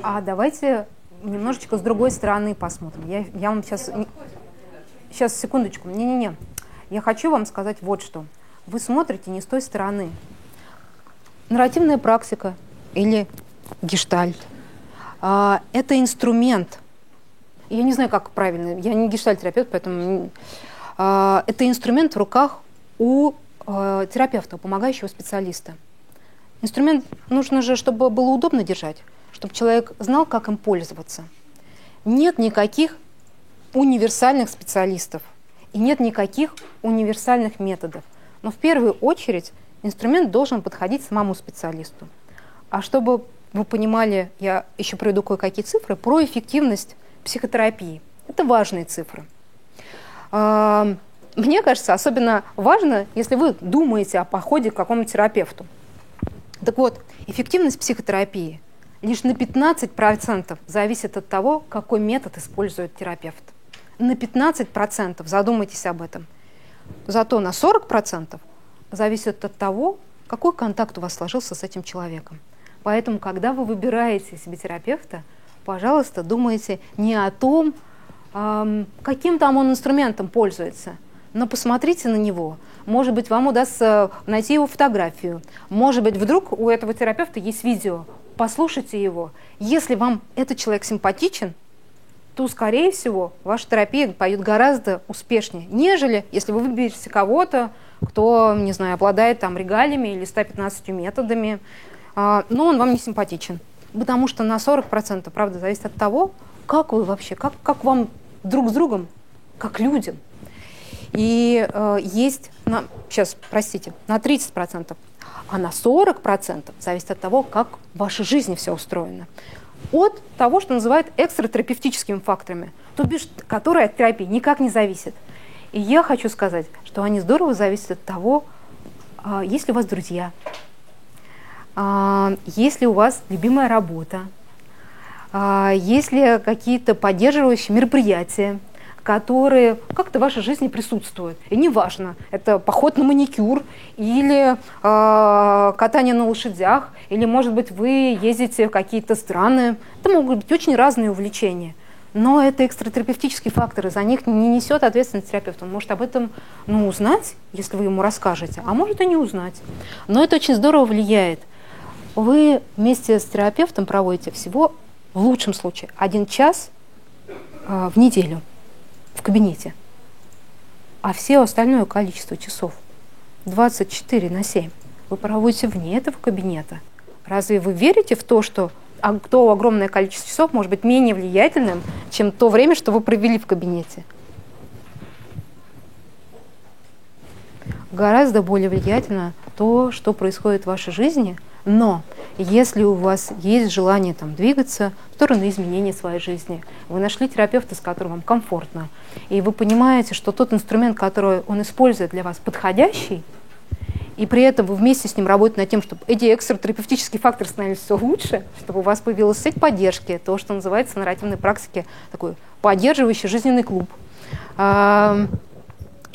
А давайте немножечко с другой стороны посмотрим. Я, я вам сейчас... Сейчас, секундочку. Не-не-не. Я хочу вам сказать вот что. Вы смотрите не с той стороны. Нарративная практика или гештальт а, – это инструмент. Я не знаю, как правильно. Я не гештальт-терапевт, поэтому... А, это инструмент в руках у э, терапевта, помогающего специалиста. Инструмент нужно же, чтобы было удобно держать, чтобы человек знал, как им пользоваться. Нет никаких универсальных специалистов и нет никаких универсальных методов. Но в первую очередь инструмент должен подходить самому специалисту. А чтобы вы понимали, я еще приведу кое-какие цифры про эффективность психотерапии. Это важные цифры. Мне кажется, особенно важно, если вы думаете о походе к какому-то терапевту. Так вот, эффективность психотерапии лишь на 15% зависит от того, какой метод использует терапевт. На 15% задумайтесь об этом. Зато на 40% зависит от того, какой контакт у вас сложился с этим человеком. Поэтому, когда вы выбираете себе терапевта, пожалуйста, думайте не о том, каким там он инструментом пользуется – но посмотрите на него. Может быть, вам удастся найти его фотографию. Может быть, вдруг у этого терапевта есть видео. Послушайте его. Если вам этот человек симпатичен, то, скорее всего, ваша терапия пойдет гораздо успешнее, нежели если вы выберете кого-то, кто, не знаю, обладает там регалиями или 115 методами, а, но он вам не симпатичен. Потому что на 40%, правда, зависит от того, как вы вообще, как, как вам друг с другом, как людям. И э, есть, на, сейчас, простите, на 30%, а на 40% зависит от того, как в вашей жизни все устроено. От того, что называют экстратерапевтическими факторами, то бишь, которые от терапии никак не зависят. И я хочу сказать, что они здорово зависят от того, э, есть ли у вас друзья, э, есть ли у вас любимая работа, э, есть ли какие-то поддерживающие мероприятия, которые как-то в вашей жизни присутствуют. И неважно, это поход на маникюр или э, катание на лошадях, или, может быть, вы ездите в какие-то страны. Это могут быть очень разные увлечения. Но это экстратерапевтические факторы, за них не несет ответственность терапевт. Он может об этом ну, узнать, если вы ему расскажете, а может и не узнать. Но это очень здорово влияет. Вы вместе с терапевтом проводите всего, в лучшем случае, один час э, в неделю в кабинете. А все остальное количество часов, 24 на 7, вы проводите вне этого кабинета. Разве вы верите в то, что а то огромное количество часов может быть менее влиятельным, чем то время, что вы провели в кабинете? Гораздо более влиятельно то, что происходит в вашей жизни – но если у вас есть желание там, двигаться в сторону изменения своей жизни, вы нашли терапевта, с которым вам комфортно, и вы понимаете, что тот инструмент, который он использует для вас, подходящий, и при этом вы вместе с ним работаете над тем, чтобы эти экстратерапевтические факторы становились все лучше, чтобы у вас появилась сеть поддержки, то, что называется в нарративной практике такой поддерживающий жизненный клуб.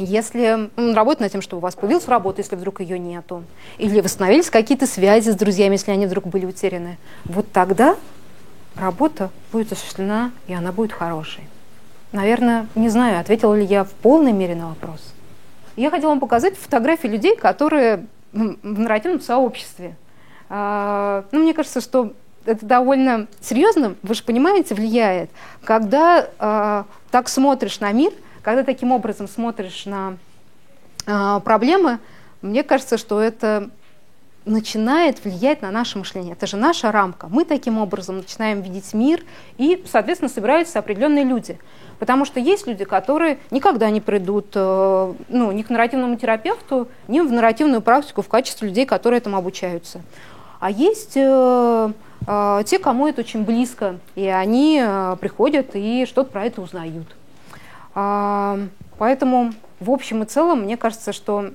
Если работать над тем, чтобы у вас появилась работа, если вдруг ее нету, или восстановились какие-то связи с друзьями, если они вдруг были утеряны, вот тогда работа будет осуществлена, и она будет хорошей. Наверное, не знаю, ответила ли я в полной мере на вопрос. Я хотела вам показать фотографии людей, которые в нарративном сообществе. А, ну, мне кажется, что это довольно серьезно, вы же понимаете, влияет, когда э, так смотришь на мир, когда таким образом смотришь на э, проблемы, мне кажется, что это начинает влиять на наше мышление. Это же наша рамка. Мы таким образом начинаем видеть мир, и, соответственно, собираются определенные люди. Потому что есть люди, которые никогда не придут э, ну, ни к нарративному терапевту, ни в нарративную практику в качестве людей, которые этому обучаются. А есть э, э, те, кому это очень близко, и они приходят и что-то про это узнают. А, поэтому, в общем и целом, мне кажется, что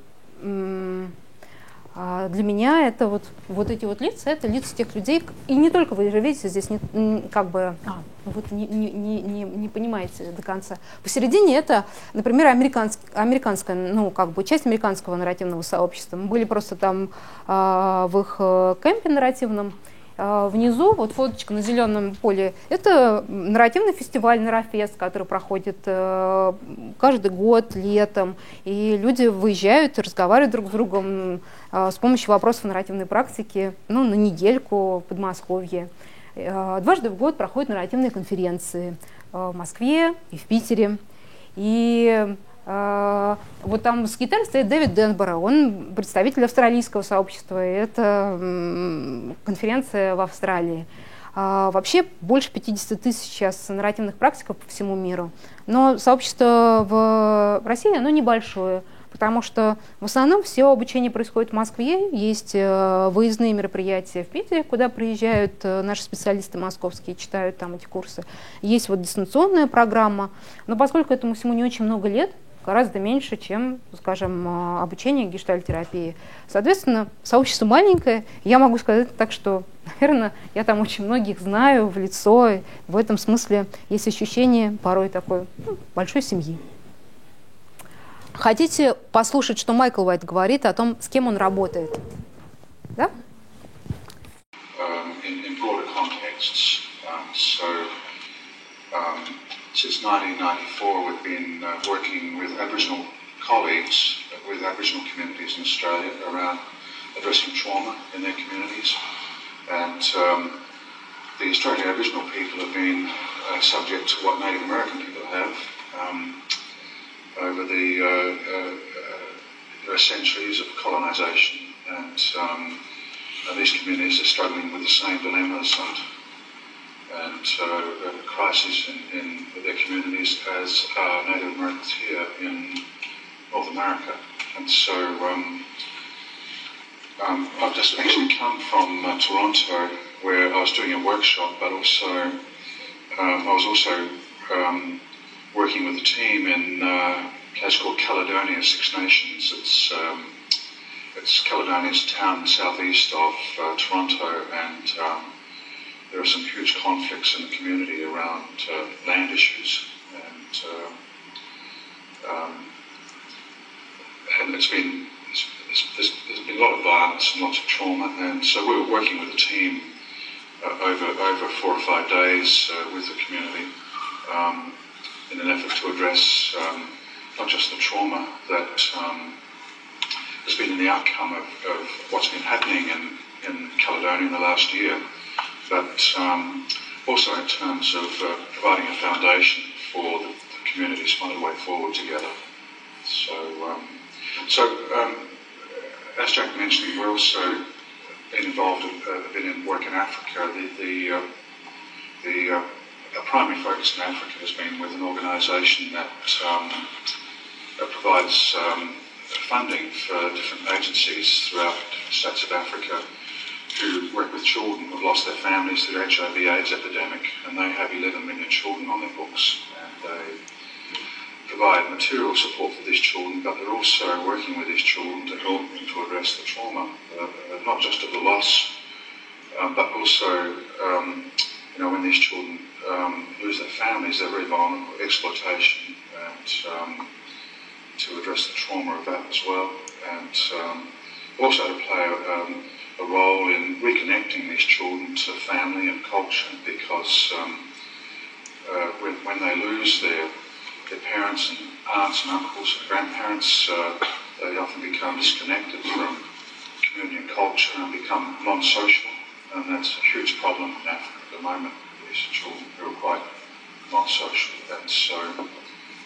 а для меня это вот, вот эти вот лица, это лица тех людей, и не только вы же видите здесь, не, как бы, а, вы не, не, не, не понимаете до конца. Посередине это, например, американск, американская, ну, как бы, часть американского нарративного сообщества. Мы были просто там а, в их э, кемпе нарративном, внизу, вот фоточка на зеленом поле, это нарративный фестиваль Нарафест, который проходит э, каждый год летом. И люди выезжают, разговаривают друг с другом э, с помощью вопросов нарративной практики ну, на недельку в Подмосковье. Э, дважды в год проходят нарративные конференции в Москве и в Питере. И а, вот там с гитарой стоит Дэвид Денбора, он представитель австралийского сообщества, это конференция в Австралии. А, вообще больше 50 тысяч сейчас нарративных практиков по всему миру, но сообщество в России, оно небольшое, потому что в основном все обучение происходит в Москве, есть э, выездные мероприятия в Питере, куда приезжают э, наши специалисты московские, читают там эти курсы. Есть вот дистанционная программа, но поскольку этому всему не очень много лет, гораздо меньше, чем, скажем, а, обучение гештальтерапии. Соответственно, сообщество маленькое. Я могу сказать так, что, наверное, я там очень многих знаю в лицо. В этом смысле есть ощущение порой такой ну, большой семьи. Хотите послушать, что Майкл Уайт говорит о том, с кем он работает? Да? Um, in, in broader contexts, um, so um, since 1994, we've been uh, working with Aboriginal colleagues, with Aboriginal communities in Australia around addressing trauma in their communities. And um, the Australian Aboriginal people have been uh, subject to what Native American people have um, over the uh, uh, uh centuries of colonisation. And, um, these communities are struggling with the same dilemmas and and uh, crisis in, in, their communities as uh, Native Americans here in North America. And so um, um, I've just actually come from uh, Toronto where I was doing a workshop, but also um, I was also um, working with a team in uh, a place called Caledonia Six Nations. It's um, it's Caledonia's town southeast of uh, Toronto, and um, there are some huge conflicts in the community around uh, land issues, and uh, um, and it's been it's, it's, there's been a lot of violence and lots of trauma, and so we were working with a team uh, over over four or five days uh, with the community um, in an effort to address um, not just the trauma that um, has been in the outcome of, of what's been happening in, in Caledonia in the last year but um, also in terms of uh, providing a foundation for the, the communities to find a way forward together. So, um, so um, as Jack mentioned, we're also been involved, in, uh, been in work in Africa. The, the, uh, the uh, primary focus in Africa has been with an organisation that, um, that provides um, funding for different agencies throughout different states of Africa who work with children who've lost their families to the HIV AIDS epidemic, and they have 11 million children on their books, and they provide material support for these children, but they're also working with these children to help them to address the trauma, uh, not just of the loss, um, but also, um, you know, when these children um, lose their families, they're very vulnerable, to exploitation, and um, to address the trauma of that as well, and um, also to play um, a role in reconnecting these children to family and culture because um, uh, when, when they lose their, their parents and aunts and uncles and grandparents, uh, they often become disconnected from community and culture and become non-social. And that's a huge problem in Africa at the moment. These children who are quite non-social. And so,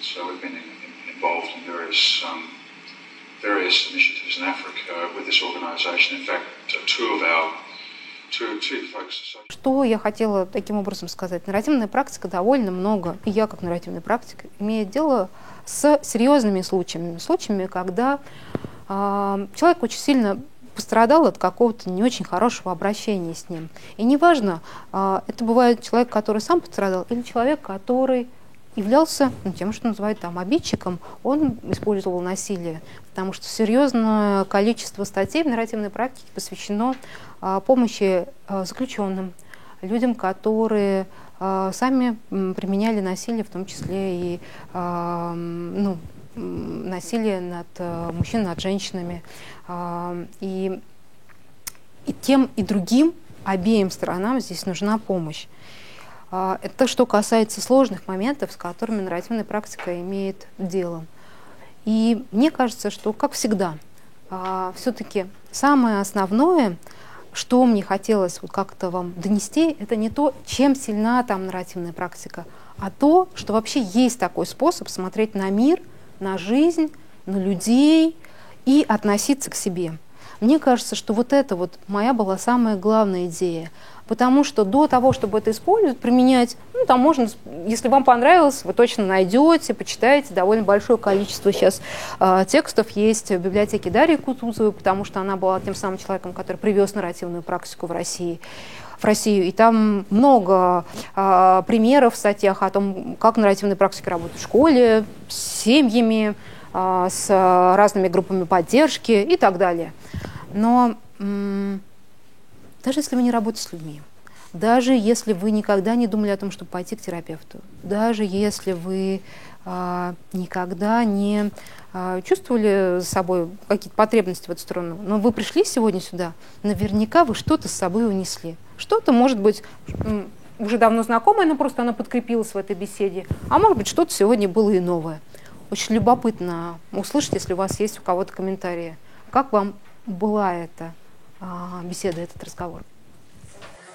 so we've been in, in, involved in various um, various initiatives in Africa with this organization. In fact, two of our Что я хотела таким образом сказать? Нарративная практика довольно много, и я как нарративный практик, имею дело с серьезными случаями. Случаями, когда э, человек очень сильно пострадал от какого-то не очень хорошего обращения с ним. И неважно, э, это бывает человек, который сам пострадал, или человек, который являлся ну, тем, что называют там обидчиком, он использовал насилие, потому что серьезное количество статей в нарративной практике посвящено а, помощи а, заключенным, людям, которые а, сами применяли насилие, в том числе и а, ну, насилие над а, мужчинами, над женщинами. А, и, и тем, и другим обеим сторонам здесь нужна помощь. А, это что касается сложных моментов, с которыми нарративная практика имеет дело. И мне кажется, что, как всегда, а, все-таки самое основное, что мне хотелось вот как-то вам донести, это не то, чем сильна там нарративная практика, а то, что вообще есть такой способ смотреть на мир, на жизнь, на людей и относиться к себе. Мне кажется, что вот это вот моя была самая главная идея. Потому что до того, чтобы это использовать, применять, ну, там можно, если вам понравилось, вы точно найдете, почитаете. Довольно большое количество сейчас э, текстов есть в библиотеке Дарьи Кутузовой, потому что она была тем самым человеком, который привез нарративную практику в России в Россию. И там много э, примеров в статьях о том, как нарративные практики работают в школе, с семьями, э, с разными группами поддержки и так далее. Но даже если вы не работаете с людьми, даже если вы никогда не думали о том, чтобы пойти к терапевту, даже если вы а, никогда не а, чувствовали с собой какие-то потребности в эту сторону, но вы пришли сегодня сюда, наверняка вы что-то с собой унесли. Что-то, может быть, уже давно знакомое, но просто оно подкрепилось в этой беседе, а может быть, что-то сегодня было и новое. Очень любопытно услышать, если у вас есть у кого-то комментарии. Как вам была эта беседа, этот разговор.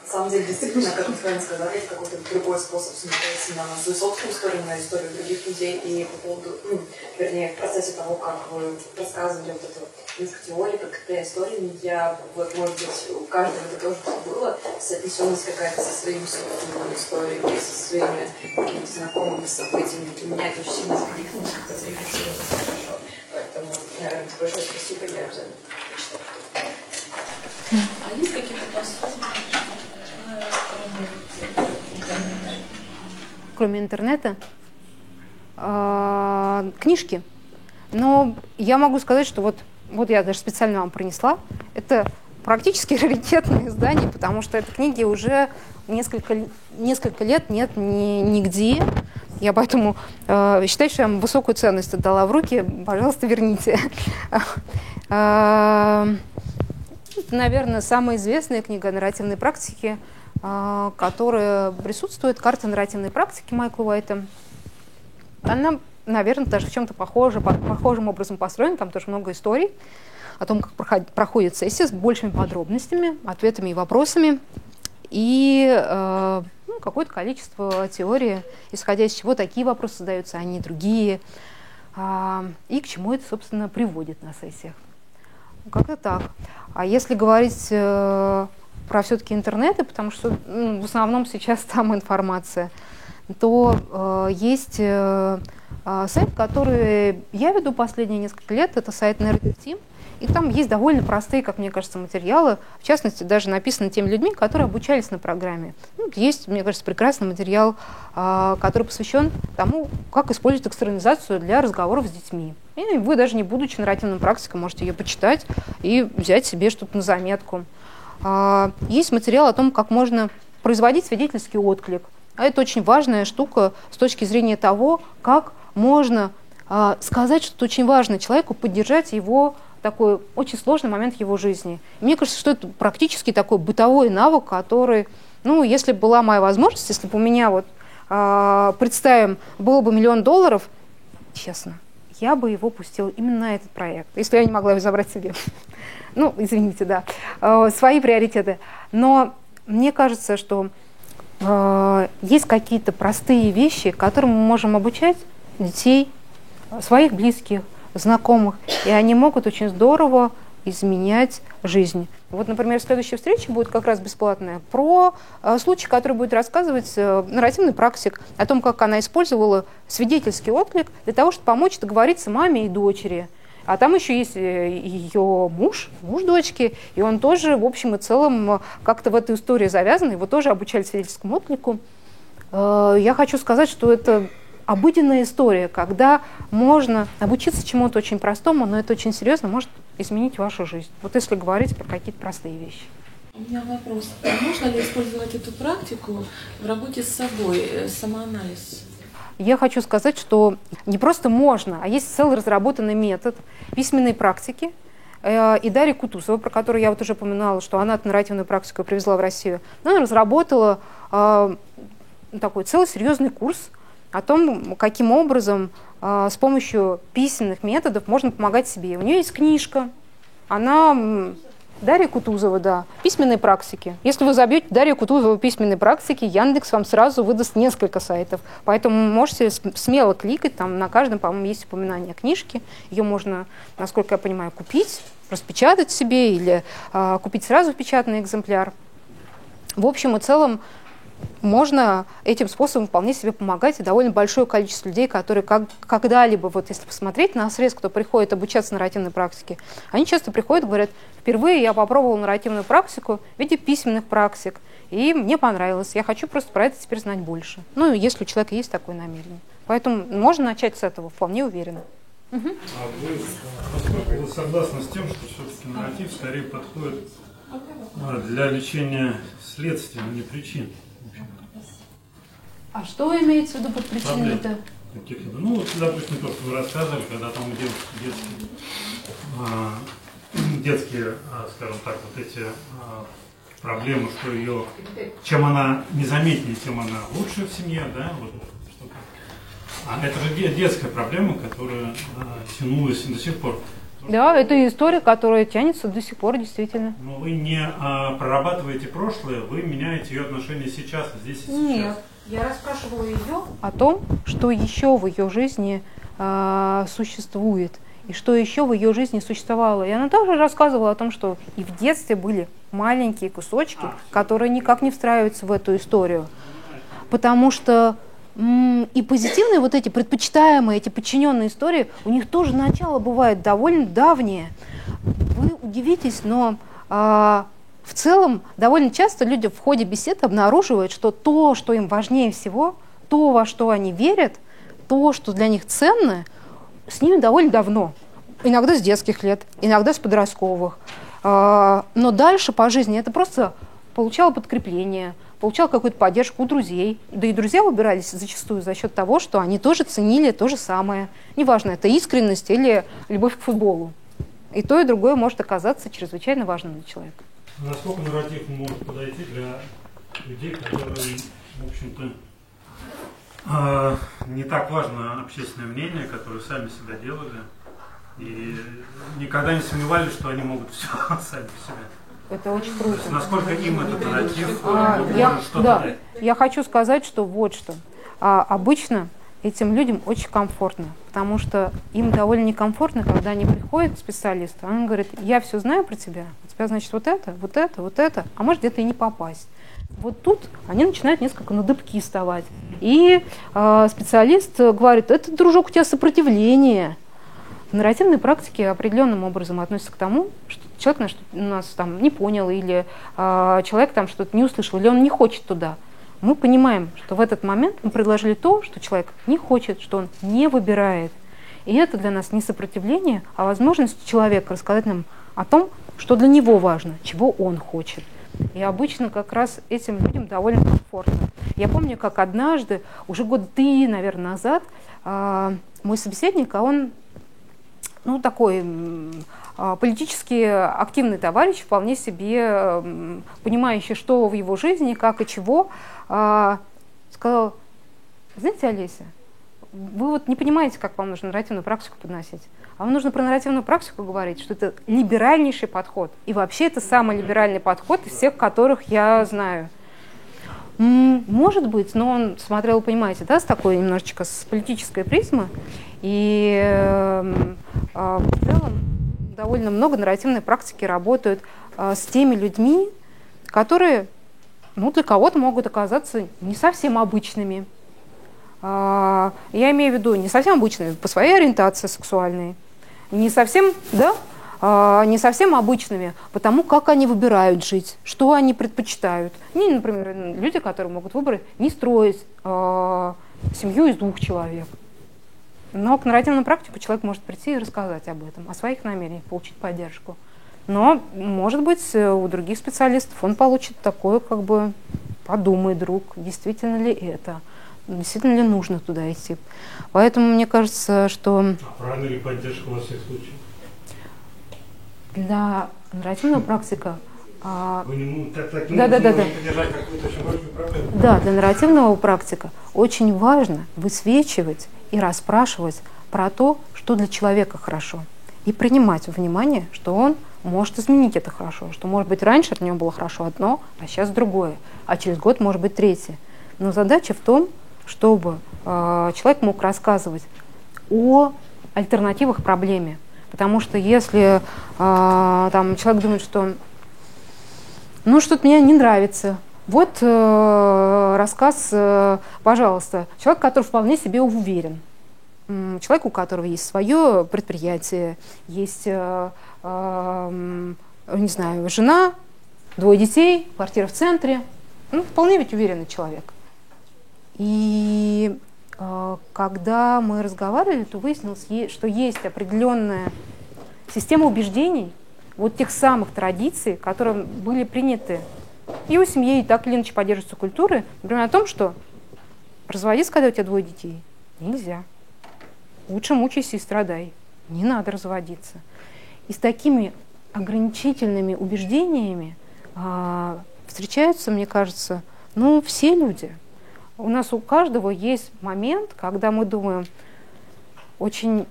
На самом деле, действительно, как с вами сказали, это какой-то другой способ смотреть на свою собственную историю, на историю других людей. И по поводу, ну, вернее, в процессе того, как вы рассказывали вот эту несколько теорий, как это истории, я, вот, может быть, у каждого это тоже было, соотнесенность какая-то со своими собственными историями, со своими какими-то знакомыми событиями. И меня это очень сильно скликнуло, как-то зарефлексировалось хорошо. Поэтому, наверное, большое спасибо, я обязательно а есть какие-то пособия, кроме интернета? А, книжки. Но я могу сказать, что вот, вот я даже специально вам принесла. Это практически раритетное издание, потому что этой книги уже несколько, несколько лет нет ни, нигде. Я поэтому э, считаю, что я вам высокую ценность отдала в руки. Пожалуйста, верните. А, наверное, самая известная книга нарративной практики, а, которая присутствует, карта нарративной практики Майкла Уайта. Она, наверное, даже в чем-то похожа, похожим образом построена, там тоже много историй о том, как проходит сессия с большими подробностями, ответами и вопросами, и э, ну, какое-то количество теории, исходя из чего такие вопросы задаются, а не другие, э, и к чему это, собственно, приводит на сессиях. Как-то так. А если говорить э, про все-таки интернеты, потому что ну, в основном сейчас там информация, то э, есть э, э, сайт, который я веду последние несколько лет, это сайт Nerd и там есть довольно простые, как мне кажется, материалы, в частности, даже написаны теми людьми, которые обучались на программе. Ну, есть, мне кажется, прекрасный материал, э, который посвящен тому, как использовать экстернализацию для разговоров с детьми. И вы даже не будучи нарративным практиком, можете ее почитать и взять себе что-то на заметку. А, есть материал о том, как можно производить свидетельский отклик. А это очень важная штука с точки зрения того, как можно а, сказать что-то очень важное человеку, поддержать его такой очень сложный момент его жизни. Мне кажется, что это практически такой бытовой навык, который, ну, если была моя возможность, если бы у меня вот, э, представим, было бы миллион долларов, честно, я бы его пустила именно на этот проект, если я не могла его забрать себе. Ну, извините, да, э, свои приоритеты. Но мне кажется, что э, есть какие-то простые вещи, которым мы можем обучать детей, своих близких, знакомых, и они могут очень здорово изменять жизнь. Вот, например, следующая встреча будет как раз бесплатная про э, случай, который будет рассказывать э, нарративный практик о том, как она использовала свидетельский отклик для того, чтобы помочь договориться маме и дочери. А там еще есть э, ее муж, муж дочки, и он тоже, в общем и целом, как-то в эту историю завязан, его тоже обучали свидетельскому отклику. Я хочу сказать, что это обыденная история, когда можно обучиться чему-то очень простому, но это очень серьезно может изменить вашу жизнь. Вот если говорить про какие-то простые вещи. У меня вопрос. А можно ли использовать эту практику в работе с собой, э, самоанализ? Я хочу сказать, что не просто можно, а есть целый разработанный метод письменной практики. Э, и Дарья Кутусова, про которую я вот уже упоминала, что она эту нарративную практику привезла в Россию, она разработала э, такой целый серьезный курс о том, каким образом э, с помощью письменных методов можно помогать себе. У нее есть книжка, она Дарья Кутузова, да, письменные практики. Если вы забьете Дарья Кутузова письменные практики, Яндекс вам сразу выдаст несколько сайтов. Поэтому можете смело кликать, там на каждом, по-моему, есть упоминание книжки. Ее можно, насколько я понимаю, купить, распечатать себе или э, купить сразу печатный экземпляр. В общем и целом, можно этим способом вполне себе помогать и довольно большое количество людей, которые как, когда-либо, вот если посмотреть на срез, кто приходит обучаться нарративной практике, они часто приходят и говорят, впервые я попробовал нарративную практику в виде письменных практик, и мне понравилось, я хочу просто про это теперь знать больше. Ну, если у человека есть такое намерение. Поэтому можно начать с этого, вполне уверенно. Угу. А вы, вы согласны с тем, что все-таки нарратив скорее подходит а, для лечения следствия, а не причин? А что имеется в виду под причиной-то? Ну, вот, допустим, то, что вы рассказывали, когда там детские, детские, а, детские а, скажем так, вот эти а, проблемы, что ее, чем она незаметнее, тем она лучше в семье, да, вот, что а это же детская проблема, которая а, тянулась до сих пор. Да, это история, которая тянется до сих пор, действительно. Но вы не а, прорабатываете прошлое, вы меняете ее отношения сейчас, здесь и сейчас. Нет. Я расспрашивала ее о том, что еще в ее жизни э, существует, и что еще в ее жизни существовало. И она также рассказывала о том, что и в детстве были маленькие кусочки, которые никак не встраиваются в эту историю. Потому что и позитивные вот эти предпочитаемые, эти подчиненные истории, у них тоже начало бывает довольно давнее. Вы удивитесь, но а, в целом довольно часто люди в ходе бесед обнаруживают, что то, что им важнее всего, то, во что они верят, то, что для них ценно, с ними довольно давно. Иногда с детских лет, иногда с подростковых. А, но дальше по жизни это просто получало подкрепление, получал какую-то поддержку у друзей. Да и друзья выбирались зачастую за счет того, что они тоже ценили то же самое. Неважно, это искренность или любовь к футболу. И то, и другое может оказаться чрезвычайно важным для человека. Насколько нарратив может подойти для людей, которые, в общем-то, э, не так важно общественное мнение, которые сами себя делали и никогда не сомневались, что они могут все сами по себе. Это очень круто. насколько им этот нарратив а, я, да, дать? Я хочу сказать, что вот что. А, обычно этим людям очень комфортно, потому что им довольно некомфортно, когда они приходят к специалисту, он говорит, я все знаю про тебя, у тебя, значит, вот это, вот это, вот это, а может где-то и не попасть. Вот тут они начинают несколько на дыбки вставать. И э, специалист говорит, это, дружок, у тебя сопротивление. В нарративной практике определенным образом относится к тому, что человек нас, нас там не понял, или э, человек там что-то не услышал, или он не хочет туда мы понимаем, что в этот момент мы предложили то, что человек не хочет, что он не выбирает. И это для нас не сопротивление, а возможность человека рассказать нам о том, что для него важно, чего он хочет. И обычно как раз этим людям довольно комфортно. Я помню, как однажды, уже год три, наверное, назад, а, мой собеседник, а он ну, такой а, политически активный товарищ, вполне себе понимающий, что в его жизни, как и чего, а, сказал, знаете, Олеся, вы вот не понимаете, как вам нужно нарративную практику подносить. А вам нужно про нарративную практику говорить, что это либеральнейший подход. И вообще это самый либеральный подход из всех, которых я знаю. Может быть, но он смотрел, понимаете, да, с такой немножечко с политической призмы. И э, э, в целом довольно много нарративной практики работают э, с теми людьми, которые ну, для кого-то могут оказаться не совсем обычными. Э, я имею в виду не совсем обычными по своей ориентации сексуальной, не совсем, да, а, не совсем обычными, потому как они выбирают жить, что они предпочитают. Не, например, люди, которые могут выбрать не строить э, семью из двух человек. Но к нарративному практику человек может прийти и рассказать об этом, о своих намерениях, получить поддержку. Но, может быть, у других специалистов он получит такое, как бы, подумай, друг, действительно ли это, действительно ли нужно туда идти. Поэтому мне кажется, что... А правильно ли поддержка во всех случаях? Для нарративного практика а, Вы не, так, таким да, да, да, да. Да, для нарративного практика очень важно высвечивать и расспрашивать про то, что для человека хорошо. И принимать во внимание, что он может изменить это хорошо, что, может быть, раньше от него было хорошо одно, а сейчас другое, а через год может быть третье. Но задача в том, чтобы э, человек мог рассказывать о альтернативах проблеме. Потому что если э, там, человек думает, что ну что-то мне не нравится, вот э, рассказ, э, пожалуйста, человек, который вполне себе уверен, человек, у которого есть свое предприятие, есть, э, не знаю, жена, двое детей, квартира в центре, ну, вполне ведь уверенный человек. И э, когда мы разговаривали, то выяснилось, что есть определенная система убеждений, вот тех самых традиций, которые были приняты и у семьи, и так или иначе поддерживаются культуры, например, о том, что разводиться, когда у тебя двое детей, нельзя. Лучше мучайся и страдай. Не надо разводиться. И с такими ограничительными убеждениями а, встречаются, мне кажется, ну, все люди – у нас у каждого есть момент, когда мы думаем, очень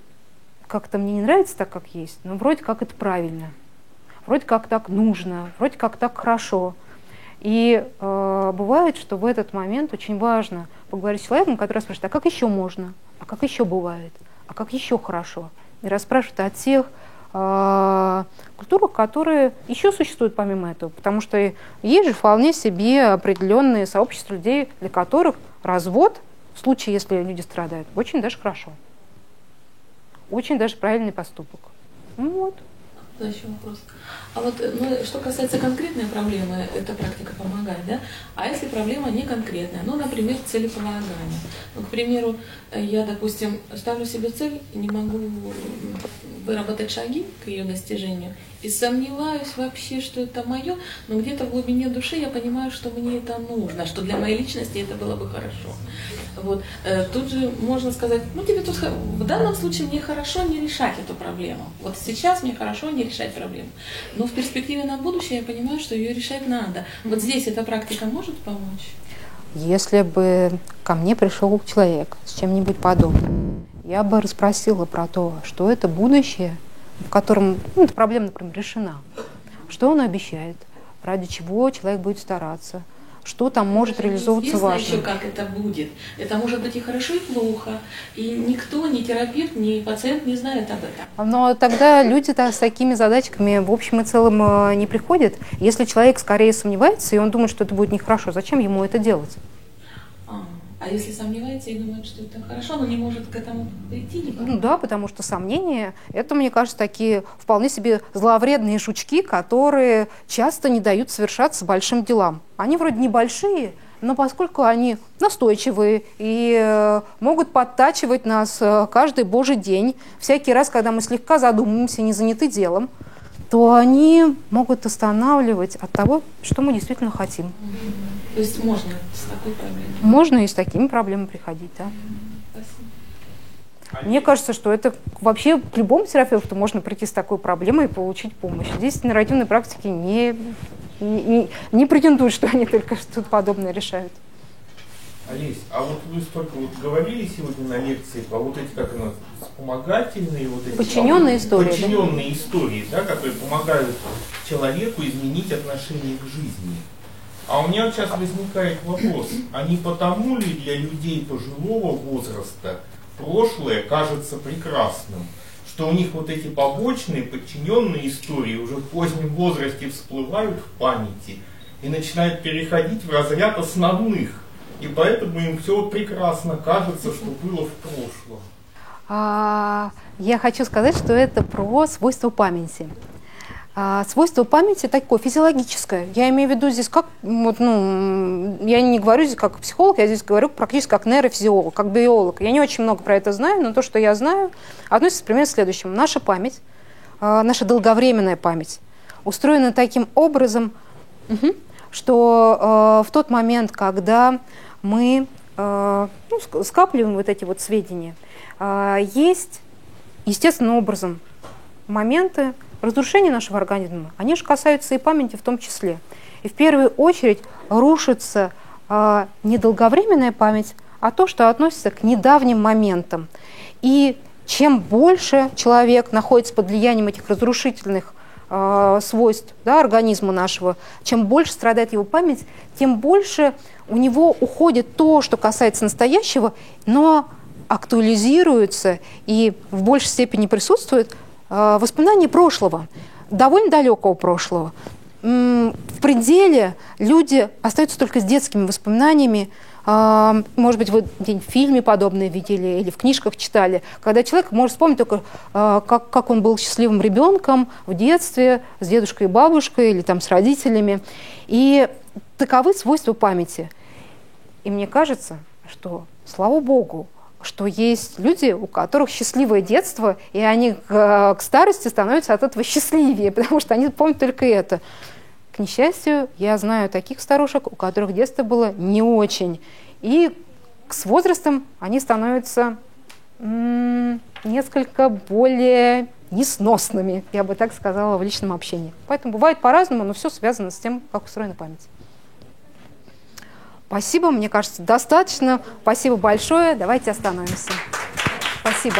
как-то мне не нравится так, как есть, но вроде как это правильно, вроде как так нужно, вроде как так хорошо. И э, бывает, что в этот момент очень важно поговорить с человеком, который спрашивает, а как еще можно, а как еще бывает, а как еще хорошо. И расспрашивает о тех культурах, которые еще существуют помимо этого. Потому что есть же вполне себе определенные сообщества людей, для которых развод, в случае, если люди страдают, очень даже хорошо. Очень даже правильный поступок. Ну вот. Да, еще вопрос. А вот ну, что касается конкретной проблемы, эта практика помогает, да? А если проблема не конкретная, ну, например, целеполагание. Ну, к примеру, я, допустим, ставлю себе цель, не могу выработать шаги к ее достижению, и сомневаюсь вообще, что это мое, но где-то в глубине души я понимаю, что мне это нужно, что для моей личности это было бы хорошо. Вот. Э, тут же можно сказать, ну тебе тут в данном случае мне хорошо не решать эту проблему. Вот сейчас мне хорошо не решать проблему. Но в перспективе на будущее я понимаю, что ее решать надо. Вот здесь эта практика может помочь? Если бы ко мне пришел человек с чем-нибудь подобным, я бы расспросила про то, что это будущее, в котором ну, эта проблема, например, решена. Что он обещает, ради чего человек будет стараться, что там может это реализовываться важно. еще, как это будет. Это может быть и хорошо, и плохо. И никто, ни терапевт, ни пациент не знает об этом. Но тогда люди -то с такими задачками в общем и целом э, не приходят. Если человек скорее сомневается, и он думает, что это будет нехорошо, зачем ему это делать? А если сомневается и думает, что это хорошо, но не может к этому прийти никак? Ну да, потому что сомнения, это, мне кажется, такие вполне себе зловредные жучки, которые часто не дают совершаться большим делам. Они вроде небольшие, но поскольку они настойчивые и э, могут подтачивать нас э, каждый божий день, всякий раз, когда мы слегка задумываемся, не заняты делом, то они могут останавливать от того, что мы действительно хотим. То есть можно с такой проблемой? Можно и с такими проблемами приходить, да. Спасибо. Мне кажется, что это вообще к любому терапевту можно прийти с такой проблемой и получить помощь. Здесь нарративные практики не, не, не претендуют, что они только что-то подобное решают. Олесь, а вот вы столько вот говорили сегодня на лекции про вот эти, как она, вспомогательные вот эти... Подчиненные истории, да? Подчиненные истории, да, которые помогают человеку изменить отношение к жизни. А у меня сейчас возникает вопрос, а не потому ли для людей пожилого возраста прошлое кажется прекрасным, что у них вот эти побочные подчиненные истории уже в позднем возрасте всплывают в памяти и начинают переходить в разряд основных, и поэтому им все прекрасно кажется, что было в прошлом. А, я хочу сказать, что это про свойства памяти. А, свойство памяти такое физиологическое. Я имею в виду здесь как, вот, ну, я не говорю здесь как психолог, я здесь говорю практически как нейрофизиолог, как биолог. Я не очень много про это знаю, но то, что я знаю, относится примерно к следующему. Наша память, а, наша долговременная память устроена таким образом, угу, что а, в тот момент, когда мы ну, скапливаем вот эти вот сведения, есть естественным образом моменты, разрушения нашего организма, они же касаются и памяти в том числе. И в первую очередь рушится э, не память, а то, что относится к недавним моментам. И чем больше человек находится под влиянием этих разрушительных э, свойств да, организма нашего, чем больше страдает его память, тем больше у него уходит то, что касается настоящего, но актуализируется и в большей степени присутствует Э, воспоминания прошлого, довольно далекого прошлого. В пределе люди остаются только с детскими воспоминаниями. Э, может быть, вы в фильме подобное видели или в книжках читали, когда человек может вспомнить только, э, как, как он был счастливым ребенком в детстве с дедушкой и бабушкой или там с родителями. И таковы свойства памяти. И мне кажется, что, слава богу, что есть люди, у которых счастливое детство, и они к, к старости становятся от этого счастливее, потому что они помнят только это. К несчастью, я знаю таких старушек, у которых детство было не очень. И с возрастом они становятся несколько более несносными, я бы так сказала, в личном общении. Поэтому бывает по-разному, но все связано с тем, как устроена память. Спасибо, мне кажется, достаточно. Спасибо большое. Давайте остановимся. Спасибо.